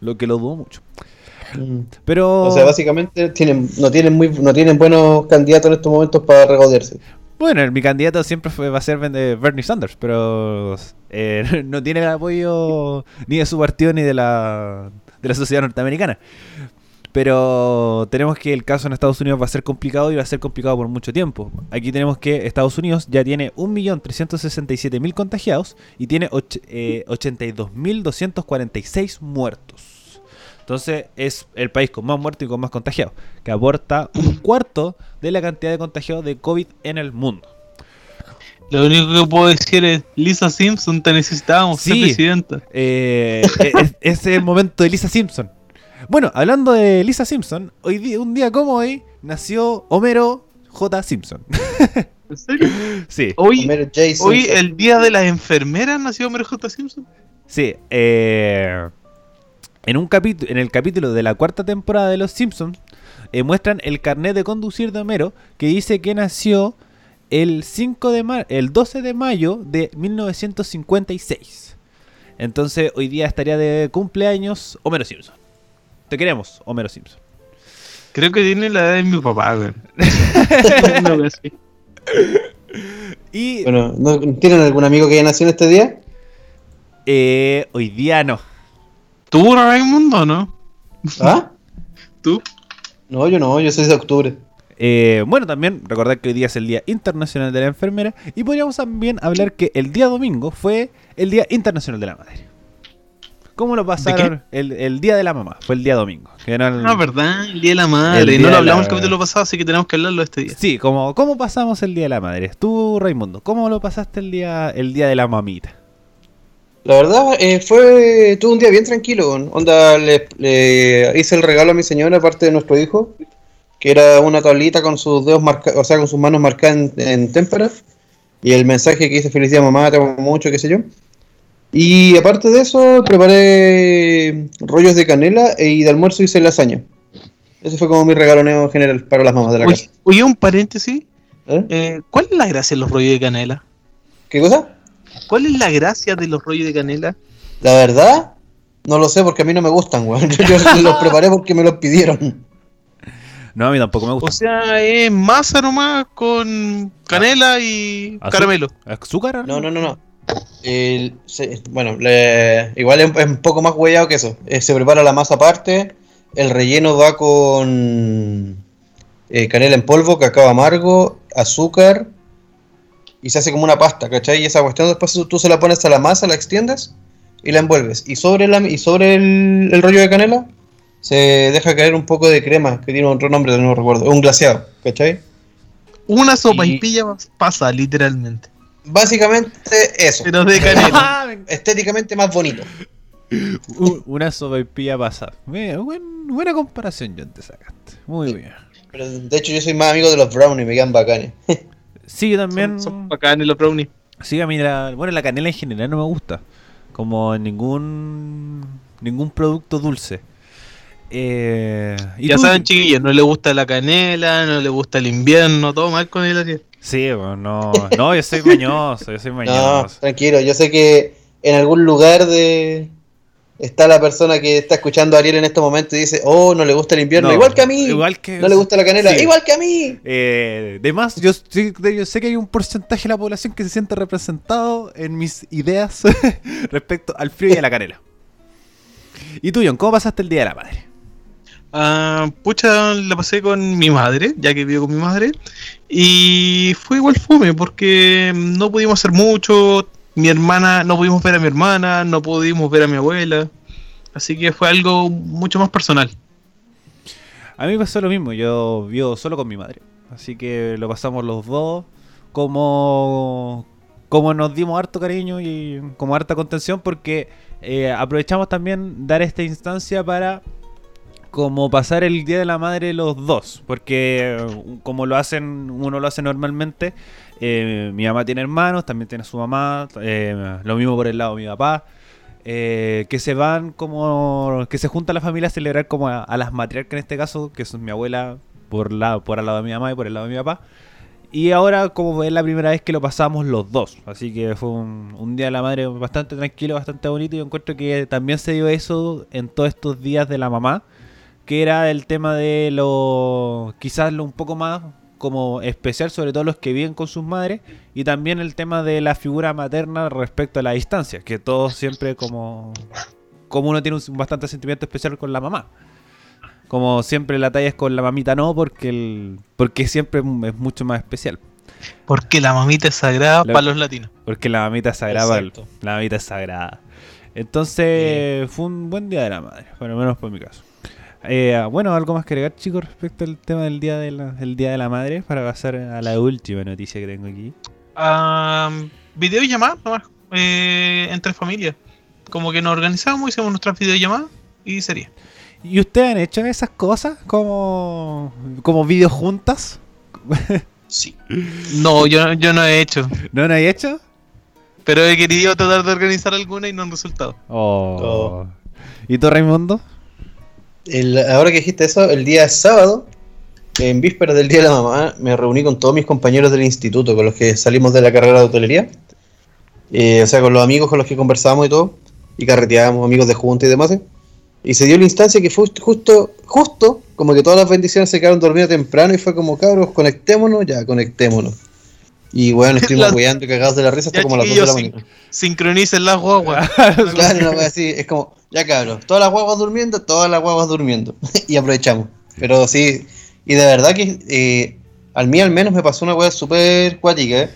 S1: Lo que lo dudo mucho. Pero
S3: O sea, básicamente tienen, no tienen muy, no tienen buenos candidatos en estos momentos para regodearse.
S1: bueno, mi candidato siempre fue, va a ser eh, Bernie Sanders, pero eh, no tiene el apoyo ni de su partido ni de la, de la sociedad norteamericana. Pero tenemos que el caso en Estados Unidos va a ser complicado y va a ser complicado por mucho tiempo. Aquí tenemos que Estados Unidos ya tiene 1.367.000 contagiados y tiene eh, 82.246 muertos. Entonces es el país con más muertos y con más contagiados, que aporta un cuarto de la cantidad de contagiados de COVID en el mundo.
S2: Lo único que puedo decir es, Lisa Simpson, te necesitábamos ser presidenta.
S1: Eh, es, es el momento de Lisa Simpson. Bueno, hablando de Lisa Simpson, hoy día, un día como hoy nació Homero J. Simpson.
S2: ¿En serio?
S1: sí,
S2: Hoy,
S3: Homero J. Simpson.
S2: hoy el día de las enfermeras nació Homero J. Simpson.
S1: sí. eh, en, un capítulo, en el capítulo de la cuarta temporada de Los Simpsons eh, muestran el carnet de conducir de Homero que dice que nació el 5 de ma- el 12 de mayo de 1956. Entonces hoy día estaría de cumpleaños Homero Simpson. Te queremos, Homero Simpson.
S2: Creo que tiene la edad de mi papá, güey.
S1: Y
S3: Bueno, ¿no, ¿tienen algún amigo que haya nacido en este día?
S1: eh, hoy día no.
S2: ¿Tú, Raimundo, o no?
S3: ¿Ah?
S2: ¿Tú?
S3: No, yo no, yo soy de octubre.
S1: Eh, bueno, también recordar que hoy día es el Día Internacional de la Enfermera y podríamos también hablar que el día domingo fue el Día Internacional de la Madre. ¿Cómo lo pasaron? El, el Día de la Mamá, fue el día domingo. que era el-
S2: Ah, ¿verdad? El día de la madre. No lo hablamos
S1: la-
S2: el capítulo pasado, así que tenemos que hablarlo este día.
S1: Sí, como, ¿cómo pasamos el Día de la Madre? Tú, Raimundo, ¿cómo lo pasaste el día, el día de la mamita?
S3: La verdad, eh, fue. Tuve un día bien tranquilo. Onda, le, le hice el regalo a mi señora, aparte de nuestro hijo, que era una tablita con sus dedos marcados, o sea, con sus manos marcadas en, en témpera. Y el mensaje que dice: Felicidad, mamá, te amo mucho, qué sé yo. Y aparte de eso, preparé rollos de canela e- y de almuerzo hice lasaña. Ese fue como mi regaloneo general para las mamás de la
S2: Oye,
S3: casa.
S2: oye, un paréntesis.
S3: ¿Eh?
S2: Eh, ¿Cuál es la gracia de los rollos de canela?
S3: ¿Qué cosa?
S2: ¿Cuál es la gracia de los rollos de canela?
S3: La verdad, no lo sé porque a mí no me gustan, weón. Yo los preparé porque me los pidieron.
S1: No, a mí tampoco me gusta.
S2: O sea, es masa nomás con canela y
S1: ¿Azúcar?
S2: caramelo.
S1: ¿Azúcar?
S3: No, no, no, no. El- se- bueno, le- igual es, es un poco más huellado que eso. Eh, se prepara la masa aparte. El relleno va con eh, canela en polvo, cacao amargo, azúcar. Y se hace como una pasta, ¿cachai? Y esa cuestión después tú se la pones a la masa, la extiendes y la envuelves. Y sobre, la, y sobre el, el rollo de canela se deja caer un poco de crema, que tiene otro nombre, no recuerdo. Un glaseado, ¿cachai?
S2: Una sopa y
S3: Y-
S2: pilla pasa, literalmente.
S3: Básicamente eso.
S2: Pero de canela.
S3: Estéticamente más bonito.
S1: Una sopaipilla pasada. Mira, buen- buena comparación, John, te sacaste. Muy bien.
S3: Pero de hecho yo soy más amigo de los brownies, me quedan bacanes.
S1: Sí, yo también.
S2: Son, son bacanes los brownies.
S1: Sí, a mí la, bueno, la canela en general no me gusta. Como ningún ningún producto dulce. Eh, ¿y
S2: Ya
S1: tú?
S2: saben, chiquillos, no le gusta la canela, no le gusta el invierno, todo mal con el Ariel.
S1: Sí, bueno, no, no, yo soy mañoso, yo soy
S3: No,
S1: mañoso.
S3: tranquilo, yo sé que en algún lugar de está la persona que está escuchando a Ariel en este momento y dice, oh, no le gusta el invierno,
S1: No,
S3: igual que a mí.
S1: Igual que.
S3: No le gusta la canela,
S1: Sí.
S3: igual que a mí.
S1: Eh, de más, yo, yo sé que hay un porcentaje de la población que se siente representado en mis ideas respecto al frío y a la canela. ¿Y tú, John, cómo pasaste el Día de la Madre?
S2: Ah, pucha, la pasé con mi madre, ya que vivo con mi madre. Y fue igual fome, porque no pudimos hacer mucho. Mi hermana, no pudimos ver a mi hermana, no pudimos ver a mi abuela. Así que fue algo mucho más personal.
S1: A mí pasó lo mismo, yo vivo solo con mi madre. Así que lo pasamos los dos como, como nos dimos harto cariño y como harta contención porque eh, aprovechamos también dar esta instancia para como pasar el Día de la Madre los dos. Porque eh, como lo hacen, uno lo hace normalmente, eh, mi mamá tiene hermanos, también tiene su mamá, eh, lo mismo por el lado de mi papá. eh, que se van como que se junta la familia a celebrar como a, las matriarcas en este caso que son mi abuela por la por el lado de mi mamá y por el lado de mi papá y ahora como es la primera vez que lo pasamos los dos así que fue un, un día de la madre bastante tranquilo bastante bonito y encuentro que también se dio eso en todos estos días de la mamá que era el tema de lo quizás lo un poco más como especial sobre todo los que viven con sus madres y también el tema de la figura materna respecto a la distancia que todos siempre como como uno tiene un bastante sentimiento especial con la mamá. Como siempre la talla es con la mamita no porque el porque siempre es mucho más especial.
S2: Porque la mamita es sagrada
S1: La-
S2: para los latinos.
S1: porque la mamita es sagrada
S3: Exacto.
S1: la mamita es sagrada. Entonces fue un buen día de la madre por lo menos por mi caso Eh, bueno, algo más que agregar, chicos, respecto al tema del día de la, del día de la madre, para pasar a la última noticia que tengo aquí.
S2: Ah, videollamadas nomás, eh, entre familias. Como que nos organizamos, hicimos nuestras videollamadas y sería.
S1: ¿Y ustedes han hecho esas cosas como, como videos juntas?
S2: Sí. No, yo, yo no he hecho.
S1: ¿No lo han hecho?
S2: Pero he querido tratar de organizar alguna y no han resultado.
S1: Oh. ¿Y tú, Raimundo?
S3: El- ahora que dijiste eso, el día sábado, en vísperas del Día de la Mamá, me reuní con todos mis compañeros del instituto, con los que salimos de la carrera de hotelería. Eh, o sea, con los amigos con los que conversábamos y todo, y carreteábamos, amigos de junta y demás. ¿eh? Y se dio la instancia que fue justo, justo, como que todas las bendiciones se quedaron dormidas temprano y fue como, cabros, conectémonos, ya, conectémonos. Y bueno, estuvimos y cagados de la risa hasta
S2: Ya,
S3: como las 2 de la mañana.
S2: Sincronicen las guaguas.
S3: Claro, wea así, es como, ya cabros, todas las guaguas durmiendo, todas las guaguas durmiendo. y aprovechamos. Pero sí, y de verdad que eh, al mí al menos me pasó una wea súper cuática, ¿eh?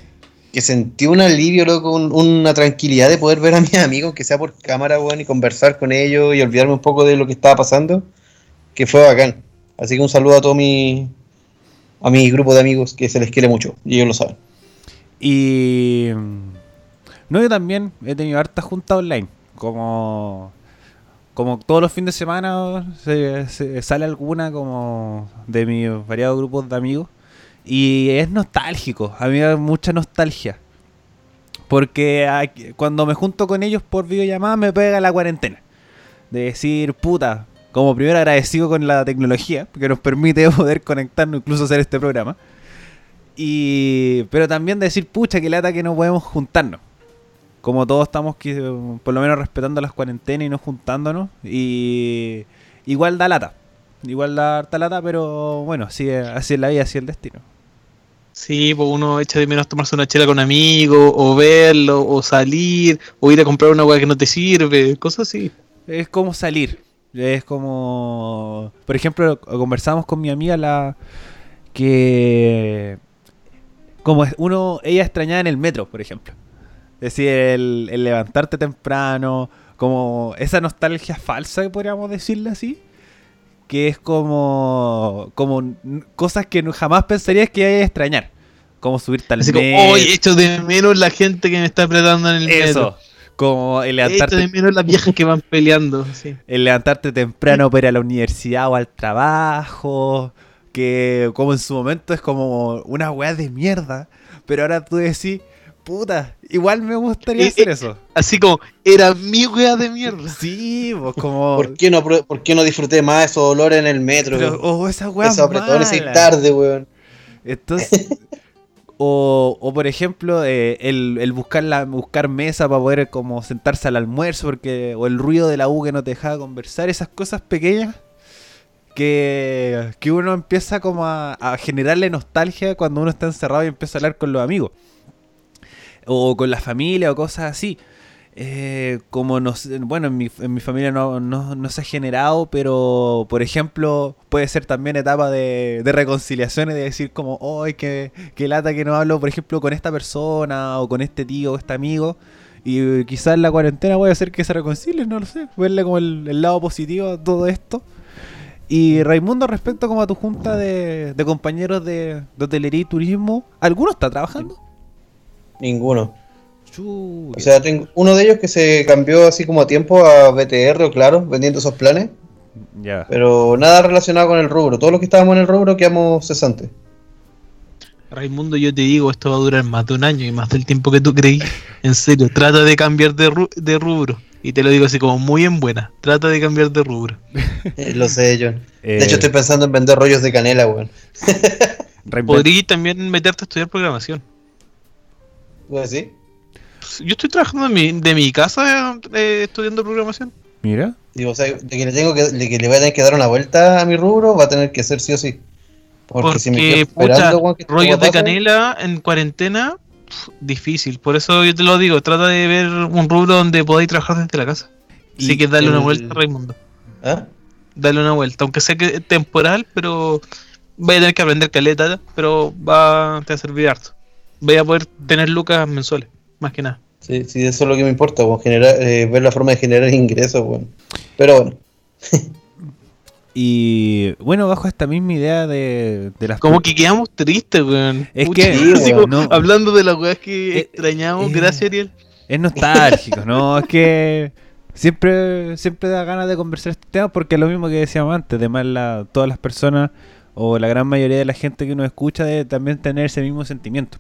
S3: que sentí un alivio, loco, un- una tranquilidad de poder ver a mis amigos, que sea por cámara, weón, y conversar con ellos y olvidarme un poco de lo que estaba pasando, que fue bacán. Así que un saludo a todo mi, a mi grupo de amigos, que se les quiere mucho, y ellos lo saben.
S1: Y. No, yo también he tenido harta junta online. Como. Como todos los fines de semana se, sale alguna como de mis variados grupos de amigos. Y es nostálgico. A mí me da mucha nostalgia. Porque cuando me junto con ellos por videollamada me pega la cuarentena. De decir, puta, como primero agradecido con la tecnología, que nos permite poder conectarnos, incluso hacer este programa. Y, pero también decir, pucha, que lata que no podemos juntarnos. Como todos estamos por lo menos respetando las cuarentenas y no juntándonos. Y igual da lata. Igual da harta lata, pero bueno, así es, así es la vida, así es el destino.
S2: Sí, pues uno echa de menos tomarse una chela con amigos, o verlo, o salir, o ir a comprar una hueá que no te sirve, cosas así.
S1: Es como salir. Es como. Por ejemplo, conversamos con mi amiga la. que. Como uno. Ella extrañaba en el metro, por ejemplo. Es decir, el, el levantarte temprano. Como esa nostalgia falsa, podríamos decirle así. Que es como. Como cosas que jamás pensarías que a extrañar. Como subirte al
S2: Así como,
S1: metro.
S2: hoy echo de menos la gente que me está apretando en el
S1: Eso.
S2: metro.
S1: Como el
S2: Echo
S1: levantarte
S2: de menos las viejas que van peleando. Sí.
S1: el levantarte temprano para ir a la universidad o al trabajo, que como en su momento es como una weá de mierda, pero ahora tú decís, puta, igual me gustaría
S2: Eh,
S1: hacer
S2: eh,
S1: eso.
S2: Así como, era mi wea de mierda.
S1: Sí, pues como.
S3: ¿Por qué no, por qué no disfruté más esos olores en el metro?
S1: Pero, oh, esa weá.
S3: Esos apretones y
S1: mala.
S3: tarde, weón.
S1: Entonces. O, o por ejemplo, eh, el, el buscar la, buscar mesa para poder como sentarse al almuerzo, porque, o el ruido de la U que no te dejaba conversar, esas cosas pequeñas que, que uno empieza como a, a generarle nostalgia cuando uno está encerrado y empieza a hablar con los amigos. O con la familia o cosas así. Eh, como no sé, bueno, en mi, en mi familia no, no, no se ha generado, pero por ejemplo, puede ser también etapa de, de reconciliaciones, de decir como, ¡ay, qué, qué lata que no hablo, por ejemplo, con esta persona o con este tío o este amigo! Y quizás la cuarentena a hacer que se reconcilien, no lo sé, verle como el, el lado positivo a todo esto. Y Raimundo, respecto como a tu junta de, de compañeros de, de hotelería y turismo, ¿alguno está trabajando?
S3: Ninguno. O sea, tengo uno de ellos que se cambió así como a tiempo a BTR o claro, vendiendo esos planes.
S1: ya.
S3: Pero nada relacionado con el rubro. Todos los que estábamos en el rubro quedamos cesantes.
S2: Raimundo, yo te digo, esto va a durar más de un año y más del tiempo que tú creí. En serio, trata de cambiar de, ru- de rubro. Y te lo digo así como muy en buena. Trata de cambiar de rubro.
S3: Eh, lo sé, John.
S1: Eh,
S3: De hecho, estoy pensando en vender rollos de canela, weón.
S2: Podrías también meterte a estudiar programación.
S3: ¿Tú decís?
S2: Yo estoy trabajando de mi, de mi casa eh, estudiando programación.
S1: Mira.
S3: Digo, o sea, de que le tengo que, de que le voy a tener que dar una vuelta a mi rubro, va a tener que ser sí o sí. Porque, si me quedo esperando,
S2: pucha,
S3: que
S2: rollos de canela en cuarentena, difícil. Por eso yo te lo digo, trata de ver un rubro donde podáis trabajar desde la casa. Así que dale una
S3: el-
S2: vuelta, Raimundo.
S3: ¿Ah?
S2: Dale una vuelta, aunque sea que es temporal, pero vaya a tener que aprender caleta, pero va te va a servir harto. Voy a poder tener lucas mensuales, más que nada.
S3: Sí, sí, eso es lo que me importa, generar, eh, ver la forma de generar ingresos, weón. Pero bueno,
S1: Y bueno, bajo esta misma idea de, de las...
S2: Como que quedamos tristes, weón.
S1: Es
S2: Pucha,
S1: que-
S3: Sí,
S2: así
S3: weón,
S2: como
S1: no.
S2: hablando de las weas que
S1: Eh,
S2: extrañamos,
S1: eh.
S2: gracias Ariel.
S1: Es nostálgico, ¿no? Es que siempre, siempre da ganas de conversar este tema porque es lo mismo que decíamos antes, además la, todas las personas o la gran mayoría de la gente que nos escucha debe también tener ese mismo sentimiento.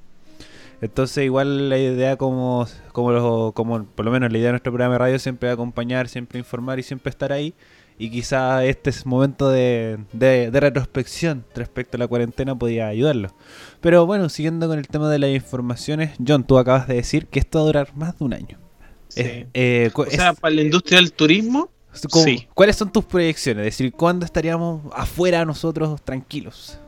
S1: Entonces igual la idea como, como, lo- como por lo menos la idea de nuestro programa de radio siempre acompañar, siempre informar y siempre estar ahí. Y quizá este es momento de, de, de retrospección respecto a la cuarentena podía ayudarlo. Pero bueno, siguiendo con el tema de las informaciones, John, tú acabas de decir que esto va a durar más de un año.
S2: Sí.
S1: Eh, eh,
S2: O sea,
S1: es-
S2: para la industria del turismo,
S1: ¿cómo-
S2: sí.
S1: ¿Cuáles son tus proyecciones? Es decir, ¿cuándo estaríamos afuera nosotros tranquilos?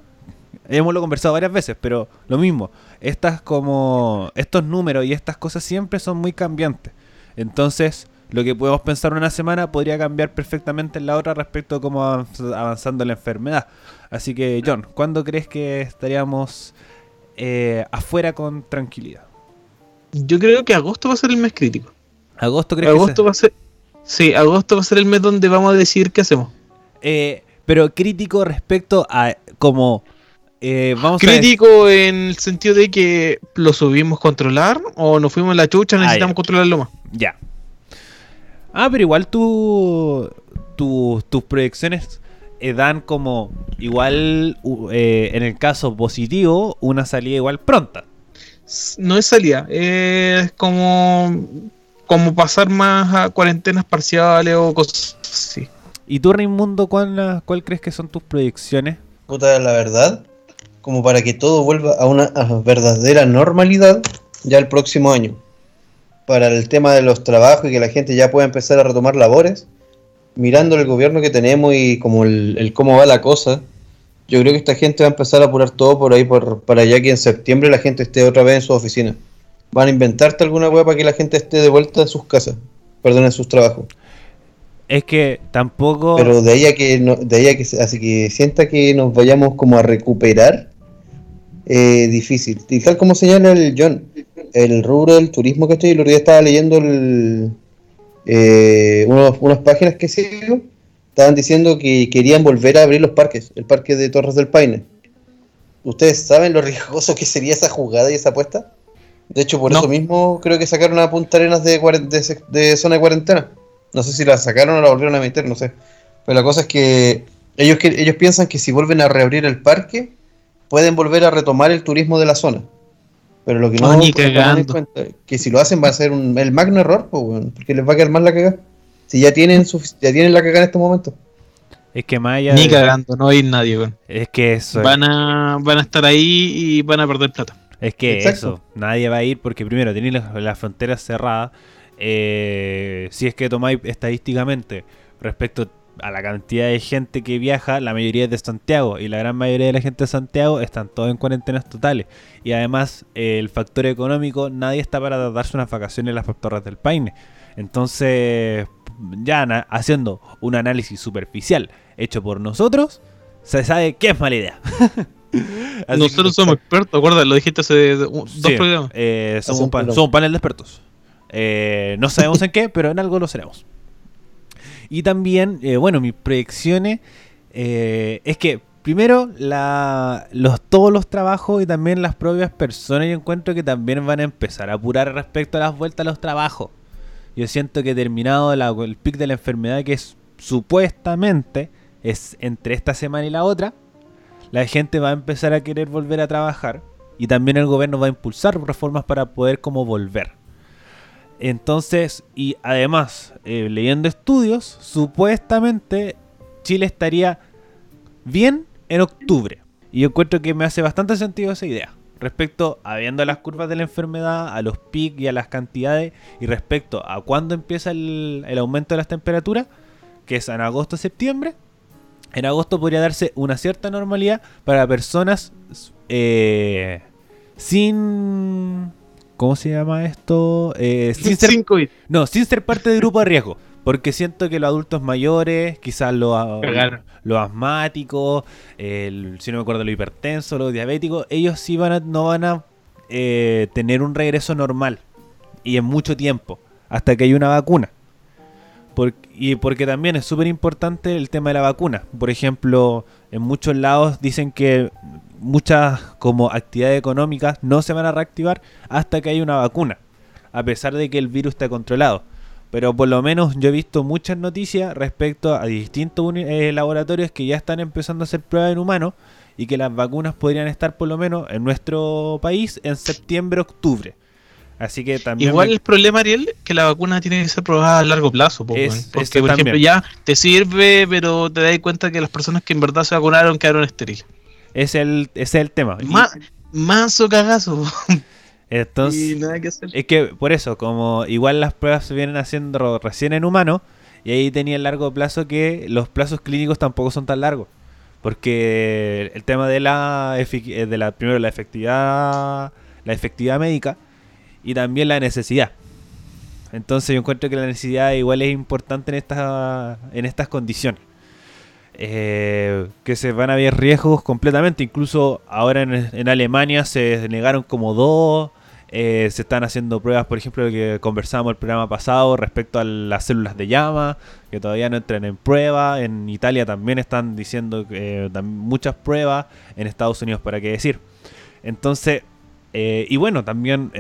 S1: Hemos conversado varias veces, pero lo mismo. Estas como estos números y estas cosas siempre son muy cambiantes. Entonces, lo que podemos pensar una semana podría cambiar perfectamente en la otra respecto a cómo va avanz- avanzando la enfermedad. Así que, John, ¿cuándo crees que estaríamos eh, afuera con tranquilidad?
S2: yo creo que agosto va a ser el mes crítico.
S1: ¿Agosto crees que
S2: Agosto va a ser. Sí, agosto va a ser el mes donde vamos a decidir qué hacemos.
S1: Eh, pero crítico respecto a como eh, vamos a
S2: Crítico en el sentido de que lo subimos controlar o nos fuimos a la chucha,
S1: Ah,
S2: necesitamos
S1: ya.
S2: controlarlo más.
S1: Ya. Ah, pero igual tú, tu- tus proyecciones eh, dan como igual eh, en el caso positivo una salida igual pronta.
S2: No es salida, es como, como pasar más a cuarentenas parciales o cosas así.
S1: ¿Y tú, Raimundo, cuál, cuál crees que son tus proyecciones?
S3: puta, la verdad, como para que todo vuelva a una verdadera normalidad ya el próximo año. Para el tema de los trabajos y que la gente ya pueda empezar a retomar labores, mirando el gobierno que tenemos y como el, el cómo va la cosa, yo creo que esta gente va a empezar a apurar todo por ahí por, para ya que en septiembre la gente esté otra vez en sus oficinas. Van a inventarte alguna hueá para que la gente esté de vuelta en sus casas, perdón, en sus trabajos.
S1: Es que tampoco...
S3: Pero de ahí a que, no- de ahí a que, así que sienta que nos vayamos como a recuperar, eh, difícil. Y tal como señala el John, el rubro del turismo que estoy, el otro día estaba leyendo el, eh, unos, unas páginas que sigo, estaban diciendo que querían volver a abrir los parques, el parque de Torres del Paine. ¿Ustedes saben lo riesgoso que sería esa jugada y esa apuesta? De hecho, por
S2: No.
S3: eso mismo creo que sacaron a Punta Arenas de zona de cuarentena. No sé si la sacaron o la volvieron a meter, no sé. Pero la cosa es que ellos, que ellos piensan que si vuelven a reabrir el parque, pueden volver a retomar el turismo de la zona. Pero lo que no
S2: No, ni
S3: toman en cuenta es que si lo hacen va a ser un, el magno error, pues, weón, porque les va a quedar más la cagada. Si ya tienen, ya tienen la cagada en este momento.
S1: Es que más allá
S2: Ni
S1: de-
S2: cagando, no hay nadie, weón.
S1: Es que eso.
S2: Van a, van a estar ahí y van a perder plata.
S1: Es que
S3: Exacto.
S1: eso, nadie va a ir porque primero tenéis las, las fronteras cerradas. eh, si es que tomáis estadísticamente respecto a la cantidad de gente que viaja, la mayoría es de Santiago y la gran mayoría de la gente de Santiago están todos en cuarentenas totales. Y además eh, el factor económico, nadie está para darse unas vacaciones en las torres del Paine. Entonces, ya haciendo un análisis superficial hecho por nosotros, se sabe que es mala idea.
S2: Nosotros
S1: que-
S2: somos expertos, acuerdas, lo dijiste hace un- dos
S1: Sí,
S2: programas.
S1: eh, un somos un panel de expertos. Eh, no sabemos en qué, pero en algo lo seremos. Y también, eh, bueno, mis proyecciones eh, es que primero la, los, todos los trabajos y también las propias personas yo encuentro que también van a empezar a apurar respecto a las vueltas a los trabajos. Yo siento que terminado el pic de la enfermedad que es supuestamente es entre esta semana y la otra, la gente va a empezar a querer volver a trabajar y también el gobierno va a impulsar reformas para poder como volver. Entonces, y además, eh, leyendo estudios, supuestamente Chile estaría bien en octubre. Y yo encuentro que me hace bastante sentido esa idea. Respecto a las curvas de la enfermedad, a los pics y a las cantidades, y respecto a cuándo empieza el, el aumento de las temperaturas, que es en agosto-septiembre, en agosto podría darse una cierta normalidad para personas eh, sin... ¿Cómo se llama esto? Eh, sin ser, no, sin ser parte del grupo de riesgo. Porque siento que los adultos mayores, quizás los, a-
S2: Cagaron.
S1: los asmáticos, el, si no me acuerdo, los hipertensos, los diabéticos, ellos sí van a, no van a eh, tener un regreso normal. Y en mucho tiempo. Hasta que haya una vacuna. Por- y porque también es súper importante el tema de la vacuna. Por ejemplo, en muchos lados dicen que muchas como actividades económicas no se van a reactivar hasta que haya una vacuna. A pesar de que el virus está controlado. Pero por lo menos yo he visto muchas noticias respecto a distintos eh, laboratorios que ya están empezando a hacer pruebas en humanos y que las vacunas podrían estar por lo menos en nuestro país en septiembre, octubre. Así que también...
S2: Igual
S1: me-
S2: el problema, Ariel, que la vacuna tiene que ser probada a largo plazo. po,
S1: Es-
S2: Porque, por ejemplo, ya te sirve, pero te das cuenta que las personas que en verdad se vacunaron quedaron estériles.
S1: Es el, es el tema.
S2: Ma- Manso cagazo.
S1: entonces,
S2: y nada que hacer.
S1: es que por eso, como igual las pruebas se vienen haciendo recién en humanos, y ahí tenía el largo plazo que los plazos clínicos tampoco son tan largos. Porque el tema de la, eh, de la primero la efectividad, la efectividad médica y también la necesidad. Entonces yo encuentro que la necesidad igual es importante en estas, en estas condiciones. Eh, que se van a ver riesgos completamente. Incluso ahora en, Alemania se negaron como dos. eh, se están haciendo pruebas, por ejemplo, lo que conversábamos el programa pasado respecto a las células de llama, que todavía no entran en prueba. En Italia también están diciendo eh, muchas pruebas. En Estados Unidos, para qué decir. Entonces, eh, y bueno, también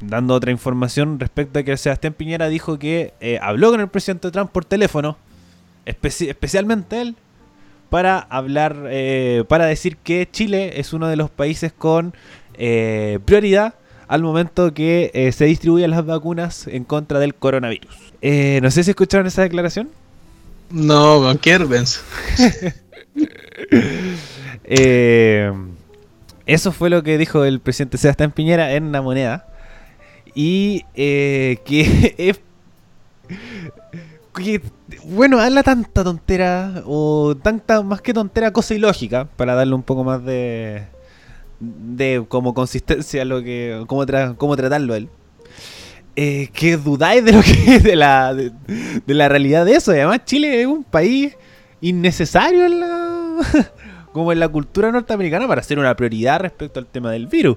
S1: dando otra información respecto a que Sebastián Piñera dijo que habló con el presidente Trump por teléfono, especi- especialmente él, para hablar, eh, para decir que Chile es uno de los países con eh, prioridad al momento que eh, se distribuyen las vacunas en contra del coronavirus. Eh, no sé si escucharon esa declaración.
S2: No, con.
S1: Eh, eso fue lo que dijo el presidente Sebastián Piñera en la moneda. Y eh, que es. que, bueno, habla tanta tontera, o tanta, más que tontera, cosa ilógica, para darle un poco más de. de como consistencia a lo que. cómo, tra- cómo tratarlo él. Eh, que dudáis de lo que de la de, la realidad de eso. Y además Chile es un país innecesario en la como en la cultura norteamericana para ser una prioridad respecto al tema del virus.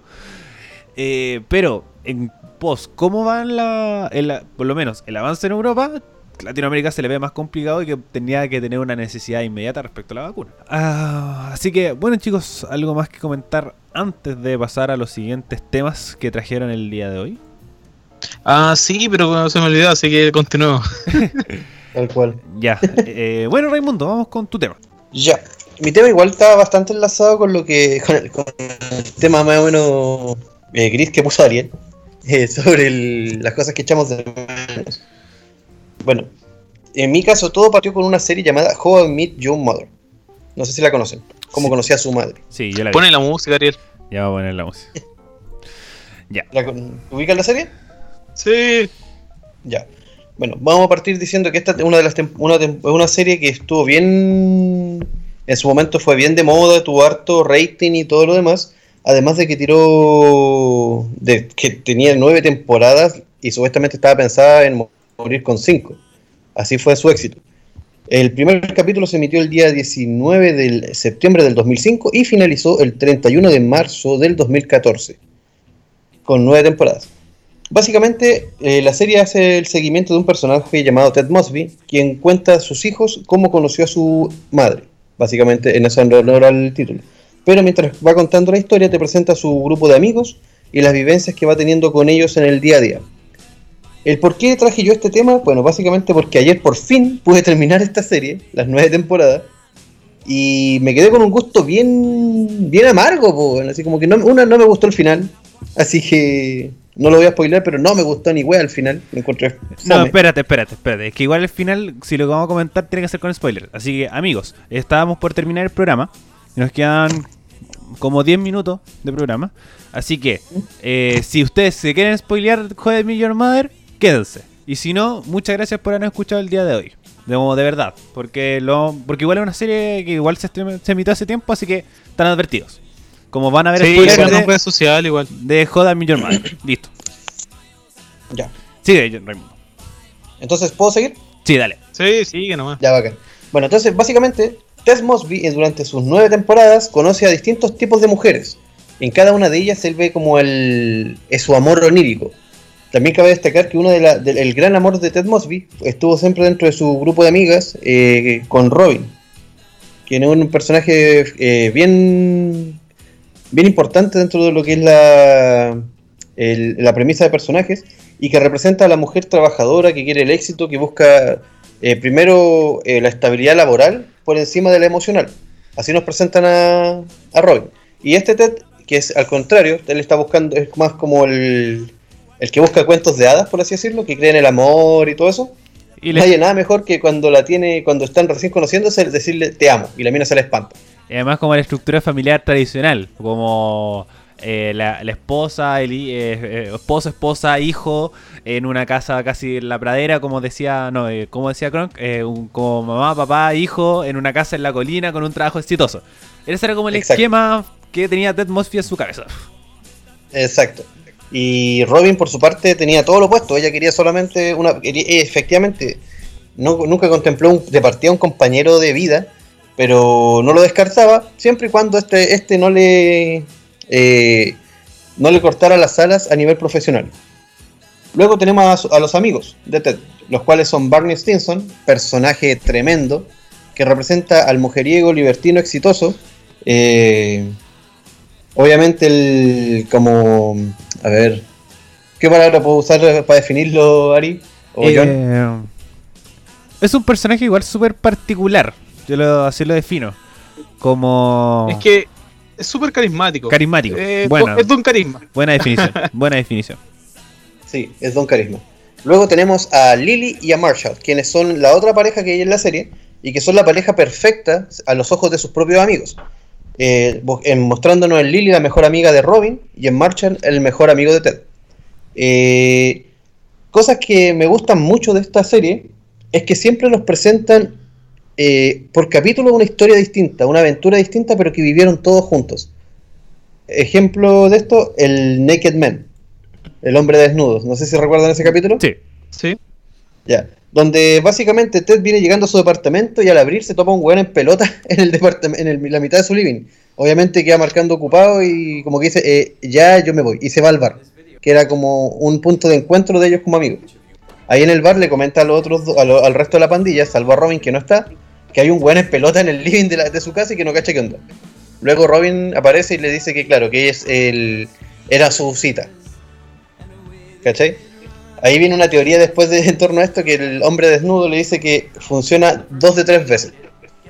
S1: Eh, pero en pos, ¿cómo van la, el- por lo menos el avance en Europa? Latinoamérica se le ve más complicado y que tenía que tener una necesidad inmediata respecto a la vacuna. Ah, así que, bueno chicos, algo más que comentar antes de pasar a los siguientes temas que trajeron el día de hoy.
S2: Ah, sí, pero se me olvidó, así que continuemos.
S3: Tal cual.
S1: Ya, eh, bueno Raimundo, vamos con tu tema.
S3: Ya. Mi tema igual está bastante enlazado con lo que. con el, con el tema más o menos eh, gris que puso Ariel eh, sobre el- las cosas que echamos de menos. Bueno, en mi caso todo partió con una serie llamada How I Met Your Mother. No sé si la conocen. Cómo
S1: Sí.
S3: conocía a su madre.
S1: Sí, yo la vi.
S2: Pone la música, Ariel.
S1: Ya voy a poner la música.
S3: ¿La con- ¿Ubican la serie?
S2: Sí.
S3: Ya. Bueno, vamos a partir diciendo que esta es una de las una, una serie que estuvo bien en su momento fue bien de moda, tuvo harto rating y todo lo demás, además de que tiró de que tenía nueve temporadas y supuestamente estaba pensada en morir con cinco. Así fue su éxito. El primer capítulo se emitió el día 19 de septiembre del 2005 y finalizó el 31 de marzo del 2014, con nueve temporadas. Básicamente, eh, la serie hace el seguimiento de un personaje llamado Ted Mosby, quien cuenta a sus hijos cómo conoció a su madre. Básicamente, en eso honor al título. Pero mientras va contando la historia, te presenta a su grupo de amigos y las vivencias que va teniendo con ellos en el día a día. ¿El por qué traje yo este tema? Bueno, básicamente porque ayer por fin pude terminar esta serie, las nueve temporadas, y me quedé con un gusto bien, bien amargo, po, así como que no, una no me gustó el final, así que no lo voy a spoiler, pero no me gustó ni wea al final, me encontré
S1: No,
S3: fome.
S1: espérate, espérate, espérate. Es que igual al final, si lo que vamos a comentar, tiene que ser con spoiler. Así que, amigos, estábamos por terminar el programa. Nos quedan como 10 minutos de programa. Así que, eh, si ustedes se quieren spoilear Joder Million Mother, quédense. Y si no, muchas gracias por haber escuchado el día de hoy. De, de verdad. Porque lo porque igual es una serie que igual se, se emitió hace tiempo, así que están advertidos. Como van a ver
S2: Sí,
S1: spoilers de,
S2: fue social igual.
S1: de Joder Million Mother. Listo.
S3: Ya.
S1: Sigue, Raimundo.
S3: Entonces, ¿puedo seguir?
S1: Sí, dale.
S2: Sí, sigue nomás.
S3: Ya, bacán. Bueno, entonces, básicamente, Tess Mosby, durante sus nueve temporadas, conoce a distintos tipos de mujeres. En cada una de ellas, él ve como el, es su amor onírico. También cabe destacar que uno de la- del- el gran amor de Ted Mosby estuvo siempre dentro de su grupo de amigas eh, con Robin, quien es un personaje eh, bien, bien importante dentro de lo que es la, la premisa de personajes y que representa a la mujer trabajadora que quiere el éxito, que busca eh, primero la estabilidad laboral por encima de la emocional. Así nos presentan a, a Robin. Y este Ted, que es al contrario, él está buscando, es más como el, el que busca cuentos de hadas, por así decirlo, que cree en el amor y todo eso.
S1: Y
S3: No hay nada mejor que cuando la tiene, cuando están recién conociéndose, decirle te amo, y la mina se la espanta.
S1: Y además como la estructura familiar tradicional, como eh, la, la esposa, el eh, eh, esposo, esposa, hijo, en una casa casi en la pradera, como decía, no, eh, como decía Kronk, un- como mamá, papá, hijo, en una casa en la colina con un trabajo exitoso. Ese era como el
S3: Exacto.
S1: esquema que tenía Ted Mosby en su cabeza.
S3: Exacto. Y Robin, por su parte, tenía todo lo opuesto. Ella quería solamente una. eh, efectivamente, no, nunca contempló un- de partida un compañero de vida, pero no lo descartaba siempre y cuando este, este no le. eh, no le cortara las alas a nivel profesional. Luego tenemos a, a los amigos de Ted, los cuales son Barney Stinson, personaje tremendo, que representa al mujeriego libertino exitoso. eh, obviamente el como a ver qué palabra puedo usar para definirlo Ari o John
S1: Eh, es un personaje igual súper particular, yo lo, así lo defino, como
S2: Es que es súper carismático.
S1: carismático.
S2: Eh,
S1: Bueno.
S2: Es de un carisma.
S1: Buena definición, buena definición.
S3: sí es Don Carisma luego tenemos a Lily y a Marshall quienes son la otra pareja que hay en la serie y que son la pareja perfecta a los ojos de sus propios amigos Eh, en- mostrándonos en Lily la mejor amiga de Robin y en Marshall el mejor amigo de Ted Eh, cosas que me gustan mucho de esta serie es que siempre nos presentan eh, por capítulo una historia distinta, una aventura distinta, pero que vivieron todos juntos. Ejemplo de esto, el Naked Man, el hombre desnudo. No sé si recuerdan ese capítulo.
S1: Sí.
S2: Sí.
S3: Ya. Donde básicamente Ted viene llegando a su departamento y al abrir se topa un weón en pelota en el departam- en el- la mitad de su living. Obviamente queda marcando ocupado y como que dice, eh, ya yo me voy. Y se va al bar, que era como un punto de encuentro de ellos como amigos. Ahí en el bar le comenta a los otros, al resto de la pandilla, salvo a Robin que no está, que hay un weón en pelota en el living de, la- de su casa y que no cacha qué onda. Luego Robin aparece y le dice que claro, que es el, era su cita. ¿Cachai? Ahí viene una teoría después de en torno a esto que el hombre desnudo le dice que funciona dos de tres veces.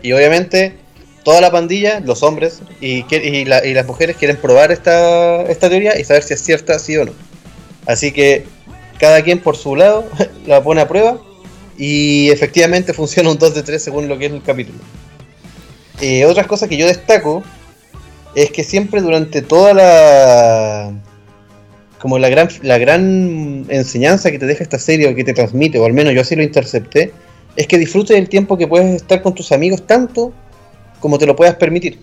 S3: Y obviamente toda la pandilla, los hombres y, las mujeres quieren probar esta, esta teoría y saber si es cierta, sí o no. Así que cada quien por su lado la pone a prueba y efectivamente funciona un 2 de 3 según lo que es el capítulo. Eh, otras cosas que yo destaco es que siempre durante toda la como la gran la gran enseñanza que te deja esta serie o que te transmite o al menos yo así lo intercepté es que disfrutes del tiempo que puedes estar con tus amigos tanto como te lo puedas permitir.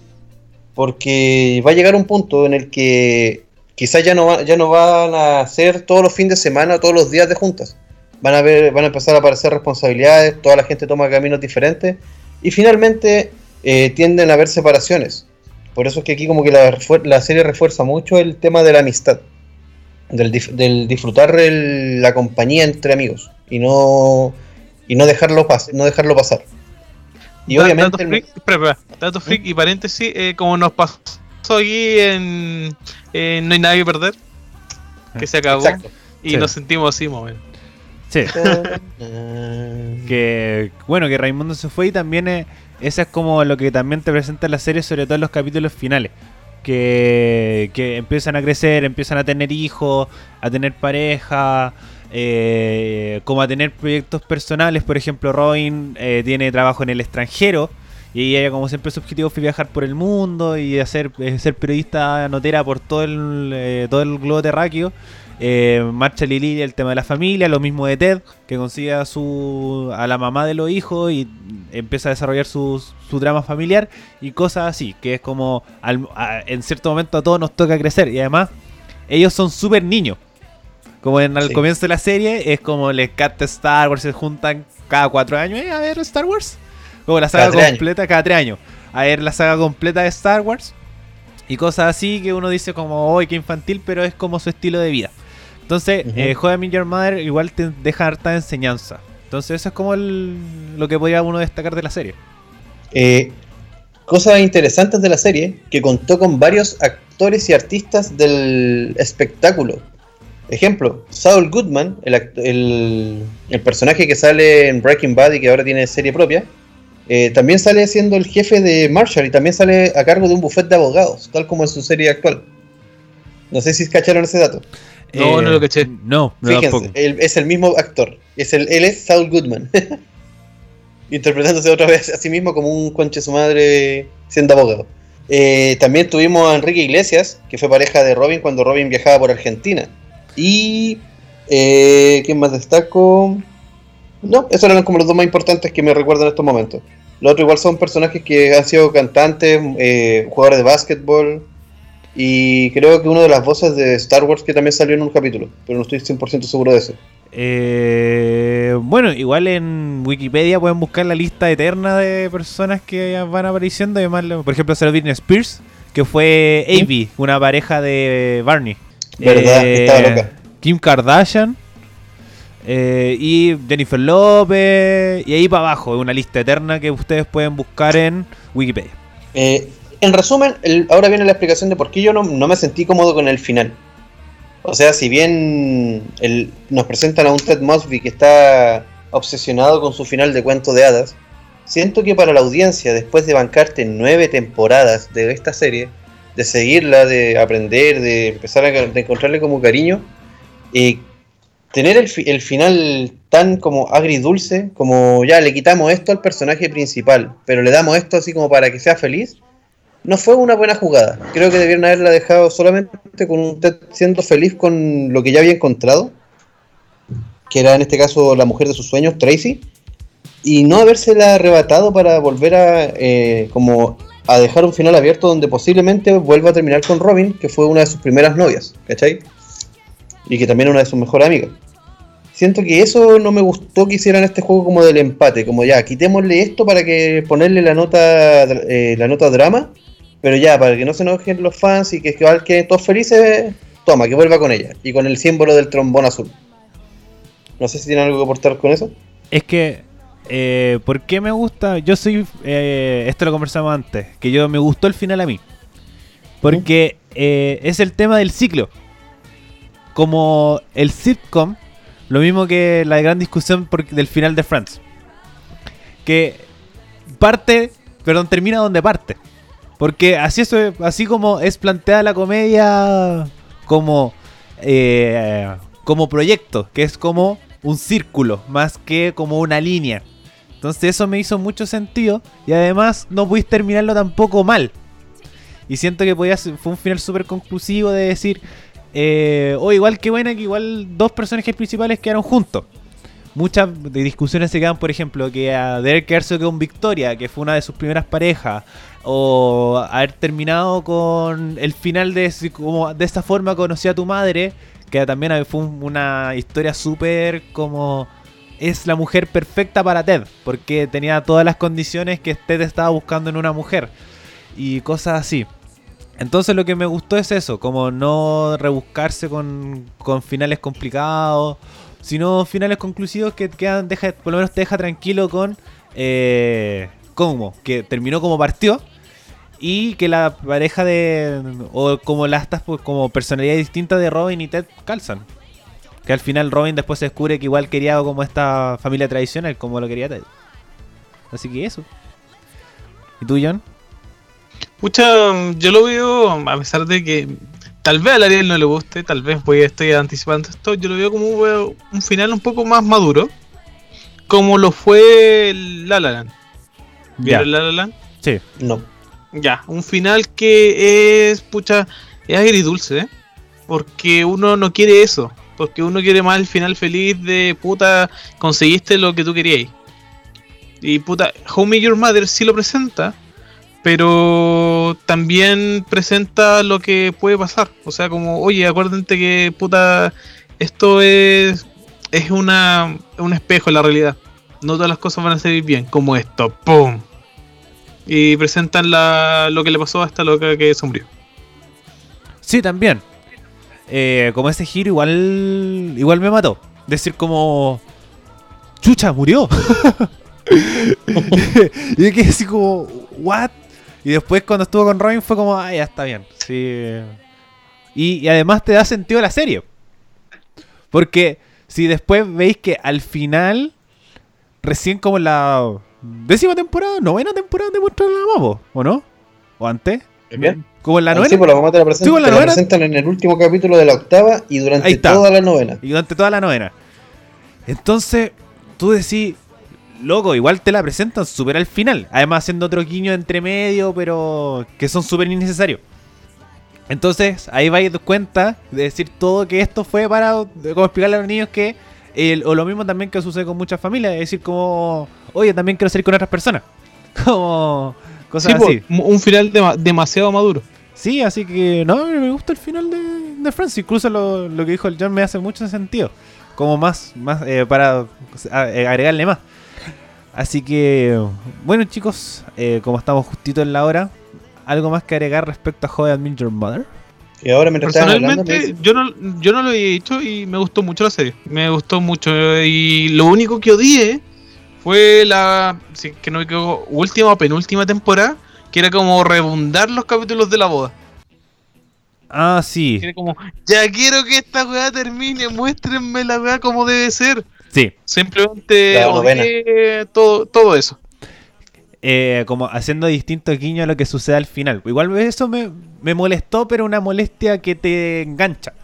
S3: Porque va a llegar un punto en el que quizás ya no ya no van a ser todos los fines de semana todos los días de juntas. Van a ver van a empezar a aparecer responsabilidades toda la gente toma caminos diferentes y finalmente eh, tienden a haber separaciones. Por eso es que aquí como que la, la serie refuerza mucho el tema de la amistad, del, dif- del disfrutar el- la compañía entre amigos y no y no dejarlo pas no dejarlo pasar. Y
S2: Da-
S3: obviamente
S2: Dato
S3: el-
S2: freak, freak y paréntesis, eh, como nos pasó aquí en, No hay nada que perder, que se acabó
S3: exacto.
S2: y
S1: Sí.
S2: nos sentimos así, más o menos.
S1: Sí. que bueno que Raimundo se fue y también eh, esa es como lo que también te presenta la serie sobre todo en los capítulos finales que, empiezan a crecer empiezan a tener hijos a tener pareja eh, como a tener proyectos personales. Por ejemplo Robin eh, tiene trabajo en el extranjero y ella como siempre su objetivo fue viajar por el mundo y hacer eh, ser periodista notera por todo el eh, todo el globo terráqueo eh, marcha Lili el tema de la familia, lo mismo de Ted, que consigue a, su, a la mamá de los hijos y empieza a desarrollar su, su drama familiar y cosas así, que es como al- a- en cierto momento a todos nos toca crecer y además ellos son súper niños. Como en al
S3: Sí.
S1: comienzo de la serie es como les canta Star Wars, se juntan cada cuatro años "Eh, a ver Star Wars. Como la saga
S3: Cada tres años.
S1: completa, cada tres años. A ver la saga completa de Star Wars. Y cosas así que uno dice como, hoy qué infantil, pero es como su estilo de vida. Entonces,
S3: Ujú.
S1: eh, How I Met Your Mother igual te deja harta enseñanza. Entonces, eso es como el- lo que podría uno destacar de la serie.
S3: Eh, cosas interesantes de la serie que contó con varios actores y artistas del espectáculo. Ejemplo, Saul Goodman, el, el- el personaje que sale en Breaking Bad y que ahora tiene serie propia, eh, también sale siendo el jefe de Marshall y también sale a cargo de un buffet de abogados, tal como en su serie actual. No sé si cacharon ese dato.
S2: No, no lo caché.
S1: No, no
S3: Fíjense, él es el mismo actor. Es el, él es Saul Goodman. Interpretándose otra vez a sí mismo como un conche su madre siendo abogado. Eh, también tuvimos a Enrique Iglesias, que fue pareja de Robin cuando Robin viajaba por Argentina. Y. Eh, ¿Quién más destaco? No, esos eran como los dos más importantes que me recuerdo en estos momentos. Los otros igual son personajes que han sido cantantes, eh, jugadores de básquetbol. Y creo que una de las voces de Star Wars que también salió en un capítulo, pero no estoy 100% seguro de eso.
S1: Eh, bueno, igual en Wikipedia pueden buscar la lista eterna de personas que van apareciendo. Además, por ejemplo, salió Britney Spears, que fue Avi, una pareja de Barney.
S3: Verdad,
S1: Eh,
S3: estaba loca.
S1: Kim Kardashian. eh, y Jennifer Lopez. Y ahí para abajo, una lista eterna que ustedes pueden buscar en Wikipedia.
S3: Eh, en resumen, ahora viene la explicación de por qué yo no, me sentí cómodo con el final. O sea, si bien nos presentan a un Ted Mosby que está obsesionado con su final de cuento de hadas, siento que para la audiencia, después de bancarte nueve temporadas de esta serie, de seguirla, de aprender, de empezar a encontrarle como cariño, eh, tener el, fi- el final tan como agridulce, como ya le quitamos esto al personaje principal, pero le damos esto así como para que sea feliz, no fue una buena jugada. Creo que debieron haberla dejado solamente con un siendo feliz con lo que ya había encontrado, que era en este caso la mujer de sus sueños, Tracy, y no habérsela arrebatado para volver a eh, como a dejar un final abierto donde posiblemente vuelva a terminar con Robin, que fue una de sus primeras novias, ¿cachai? Y que también una de sus mejores amigas. Siento que eso no me gustó que hicieran este juego como del empate, como ya, quitémosle esto para que ponerle la nota eh, la nota drama, pero ya, para que no se enojen los fans y que igual queden todos felices, toma, que vuelva con ella, y con el símbolo del trombón azul. No sé si tienen algo que aportar con eso.
S1: Es que, eh, ¿por qué me gusta? Yo soy, eh, esto lo conversamos antes, que yo me gustó el final a mí. Porque eh, es el tema del ciclo. Como el sitcom, lo mismo que la gran discusión del final de Friends. Que parte perdón, termina donde parte. Porque así, es, así como es planteada la comedia como, eh, como proyecto, que es como un círculo, más que como una línea. Entonces eso me hizo mucho sentido y además no pudiste terminarlo tampoco mal. Y siento que podía ser- fue un final súper conclusivo de decir, eh, oh, igual que buena que igual dos personajes principales quedaron juntos. Muchas discusiones se quedan, por ejemplo, que a Derek con Victoria, que fue una de sus primeras parejas, o haber terminado con el final de como de esta forma conocí a tu madre, que también fue un- una historia súper como es la mujer perfecta para Ted, porque tenía todas las condiciones que Ted estaba buscando en una mujer y cosas así. Entonces lo que me gustó es eso, como no rebuscarse con, con finales complicados, sino finales conclusivos que quedan, por lo menos te deja tranquilo con eh, cómo, que terminó como partió y que la pareja de o como las pues, como personalidades distintas de Robin y Ted calzan. Que al final Robin después se descubre que igual quería como esta familia tradicional como lo quería Ted. Así que eso. ¿Y tú, John?
S2: Pucha, yo lo veo, a pesar de que tal vez a Ariel no le guste, tal vez voy estoy anticipando esto, yo lo veo como un, un final un poco más maduro, como lo fue La La Land. ¿Vieron La La Land?
S1: Sí.
S3: No.
S2: Ya, un final que es, pucha, es agridulce, ¿eh? porque uno no quiere eso, porque uno quiere más el final feliz de puta, conseguiste lo que tú querías. Y puta, Met Your Mother sí lo presenta, pero también presenta lo que puede pasar. O sea, como, oye, acuérdate que puta, esto es, es una, un espejo en la realidad. No todas las cosas van a salir bien, como esto, ¡pum! Y presentan la, lo que le pasó a esta loca que sombrío.
S1: Sí, también. Eh, como ese giro igual igual me mató. Decir como... Chucha, murió. y quedé así como... ¿What? Y después cuando estuvo con Robin fue como... Ah, ya está bien. Sí. Y, y además te da sentido la serie. Porque si después veis que al final... Recién como en la décima temporada, novena temporada te muestran la mamá, ¿o no? ¿O antes?
S3: ¿Bien?
S1: Como en la
S3: Ah,
S1: novena.
S3: Sí, pues la mamá te la presentan,
S1: Sí, la
S3: te la presentan en el último capítulo de la octava y durante toda la novena.
S1: y durante toda la novena. Entonces, tú decís, loco, igual te la presentan súper al final. Además, haciendo otro guiño entre medio, pero que son súper innecesarios. Entonces, ahí vais a cuenta de decir todo que esto fue para como explicarle a los niños que. el- o lo mismo también que sucede con muchas familias, es decir, como, oye, también quiero salir con otras personas. Como cosas
S2: Sí,
S1: así.
S2: un final dema- demasiado maduro.
S1: Sí, así que no, me gusta el final de, de Friends. Incluso lo, lo que dijo el John me hace mucho sentido. Como más, más eh, para eh, agregarle más. Así que, bueno chicos, eh, como estamos justito en la hora, ¿algo más que agregar respecto a How I Met Your Mother?
S3: Y ahora mientras hablando,
S2: Personalmente,
S3: dice-
S2: yo no, yo no lo había dicho y me gustó mucho la serie. Me gustó mucho. Y lo único que odié fue la. Si que no me equivoco, última o penúltima temporada. Que era como rebundar los capítulos de la boda.
S1: Ah, sí,
S2: era como, ya quiero que esta weá termine, muéstrenme la weá como debe ser.
S1: Sí.
S2: Simplemente odié todo, todo eso.
S1: eh, como haciendo distintos guiños a lo que sucede al final. Igual eso me, me molestó, pero una molestia que te engancha.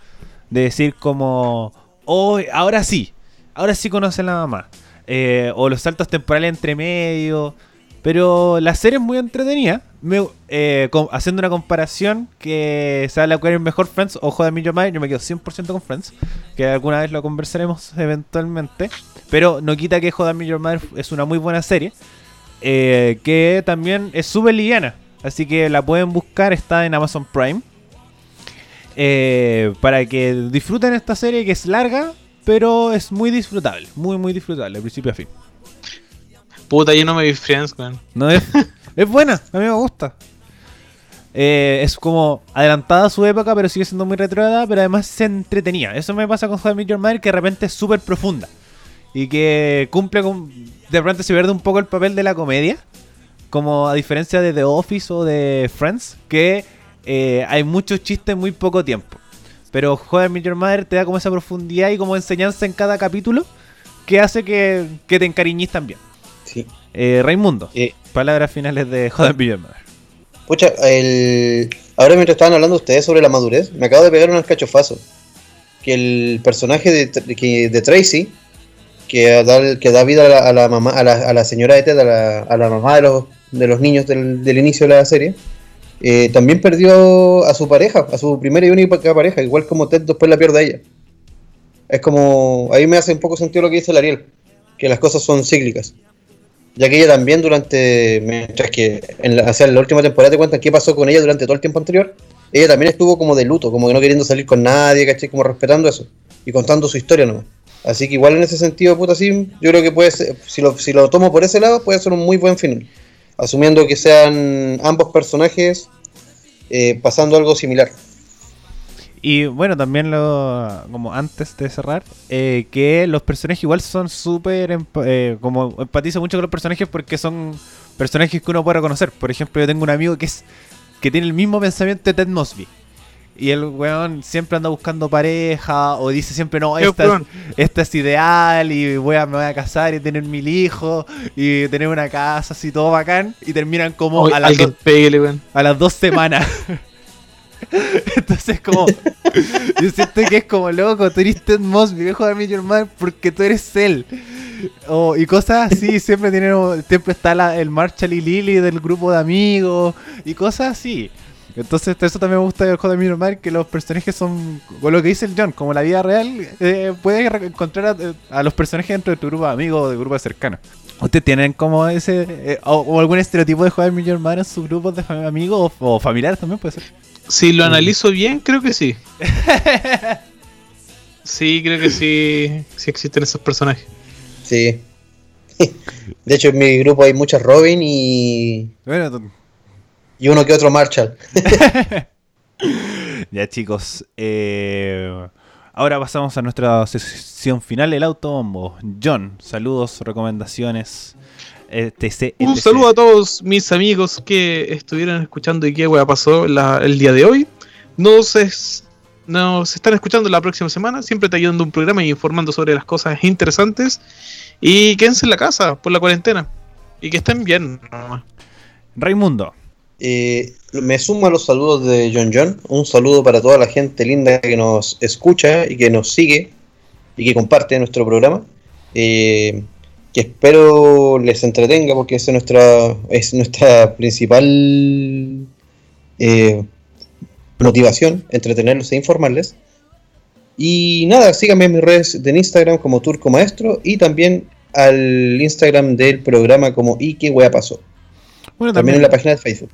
S1: De decir como, oh, ahora sí, ahora sí conoce a la mamá. Eh, o los saltos temporales entre medio. Pero la serie es muy entretenida. Me- eh, haciendo una comparación que se habla cuál es mejor Friends o Joder Your yo me quedo 100% con Friends. Que alguna vez lo conversaremos eventualmente. Pero no quita que Joder Your Mother es una muy buena serie. eh, que también es súper liviana. Así que la pueden buscar, está en Amazon Prime. Eh, para que disfruten esta serie que es larga, pero es muy disfrutable. Muy, muy disfrutable, de principio a fin.
S2: Puta, yo no me vi Friends, man.
S1: No es, es buena, a mí me gusta. Eh, es como adelantada a su época, pero sigue siendo muy retrógrada, pero además se entretenía. Eso me pasa con I Met Your Mother, que de repente es súper profunda. Y que cumple con... De repente se pierde un poco el papel de la comedia. Como a diferencia de The Office o de Friends, que eh, hay muchos chistes en muy poco tiempo. Pero I Met Your Mother te da como esa profundidad y como enseñanza en cada capítulo que hace que, que te encariñes también.
S3: Sí.
S1: Eh, Raimundo,
S3: Eh,
S1: palabras finales de Jodan Villamar.
S3: Pucha, el... ahora mientras estaban hablando ustedes sobre la madurez, me acabo de pegar un cachofazo. Que el personaje de, que- de Tracy, que da, que da vida a la, a la mamá, a la, a la señora de Ted, a la, a la mamá de los, de los niños del, del inicio de la serie, eh, también perdió a su pareja, a su primera y única pareja, igual como Ted después la pierde a ella. Es como, ahí me hace un poco sentido lo que dice el Ariel, que las cosas son cíclicas. Ya que ella también durante, mientras que en la, o sea, en la última temporada te cuentan qué pasó con ella durante todo el tiempo anterior, ella también estuvo como de luto, como que no queriendo salir con nadie, ¿cachai? Como respetando eso y contando su historia nomás. Así que igual en ese sentido, puta, sí, yo creo que puede ser, si lo, si lo tomo por ese lado, puede ser un muy buen final. Asumiendo que sean ambos personajes eh, pasando algo similar.
S1: Y bueno, también lo, como antes de cerrar, eh, que los personajes igual son súper, eh, como empatizo mucho con los personajes porque son personajes que uno puede reconocer. Por ejemplo, yo tengo un amigo que es que tiene el mismo pensamiento de Ted Mosby. Y el weón siempre anda buscando pareja o dice siempre, no, esta, es- esta es ideal y voy a, me voy a casar y tener mil hijos y tener una casa así todo bacán y terminan como
S2: Oye,
S1: a las dos- a las dos semanas. Entonces como yo siento que es como loco, tú eres Ted Mosby, viejo de Major Man, porque tú eres él. O- y cosas así, siempre tienen siempre está la- el Marshall y del grupo de amigos y cosas así. Entonces eso también me gusta de Joder Major Man, que los personajes son, con lo que dice el John, como la vida real, eh, puedes encontrar a, los personajes dentro de tu grupo de amigos o de grupos cercanos. ¿Ustedes tienen como ese, eh, o, algún estereotipo de Joder Major Man en sus grupos de amigos o, o familiares también puede ser?
S2: Si lo analizo bien, creo que sí. Sí, creo que sí, sí existen esos personajes.
S3: Sí. De hecho, en mi grupo hay muchas Robin y,
S1: Bueno,
S3: y uno que otro Marshall.
S1: ya chicos, eh, ahora pasamos a nuestra sesión final, el autobombo. John, saludos, recomendaciones, etc.
S2: Un saludo a todos mis amigos que estuvieron escuchando y qué wea pasó la- el día de hoy. Nos, es- nos están escuchando la próxima semana, siempre te ayudando un programa y informando sobre las cosas interesantes. Y quédense en la casa por la cuarentena. Y que estén bien. nomás.
S1: Raimundo,
S3: Eh, me sumo a los saludos de John John. Un saludo para toda la gente linda que nos escucha y que nos sigue y que comparte nuestro programa. Eh, que espero les entretenga porque esa es nuestra, es nuestra principal eh, motivación, entretenerlos e informarles. Y nada, síganme en mis redes de Instagram como Turco Maestro y también al Instagram del programa como ¿Y qué wea pasó?
S1: bueno,
S3: También en la página de Facebook.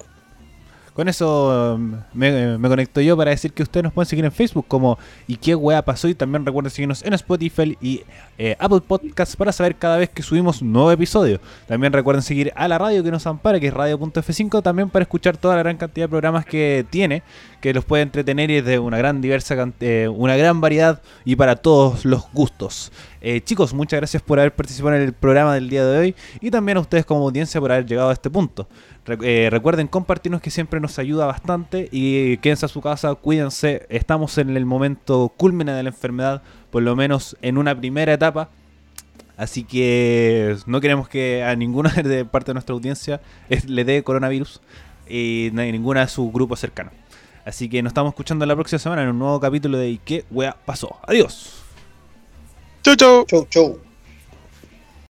S1: Con eso um, me, me conecto yo para decir que ustedes nos pueden seguir en Facebook como y qué wea pasó y también recuerden seguirnos en Spotify y eh, Apple Podcasts para saber cada vez que subimos un nuevo episodio. También recuerden seguir a la radio que nos ampara, que es radio.f5, también para escuchar toda la gran cantidad de programas que tiene, que los puede entretener y es de una gran diversa eh, una gran variedad y para todos los gustos. Eh, chicos, muchas gracias por haber participado en el programa del día de hoy y también a ustedes como audiencia por haber llegado a este punto. Eh, recuerden compartirnos que siempre nos ayuda bastante y quédense a su casa, cuídense, estamos en el momento culmine de la enfermedad, por lo menos en una primera etapa. Así que no queremos que a ninguna de parte de nuestra audiencia le dé coronavirus y ni ninguna de sus grupos cercanos. Así que nos estamos escuchando la próxima semana en un nuevo capítulo de ¿Y qué wea pasó? Adiós.
S2: Chau, chau.
S3: Chau, chau.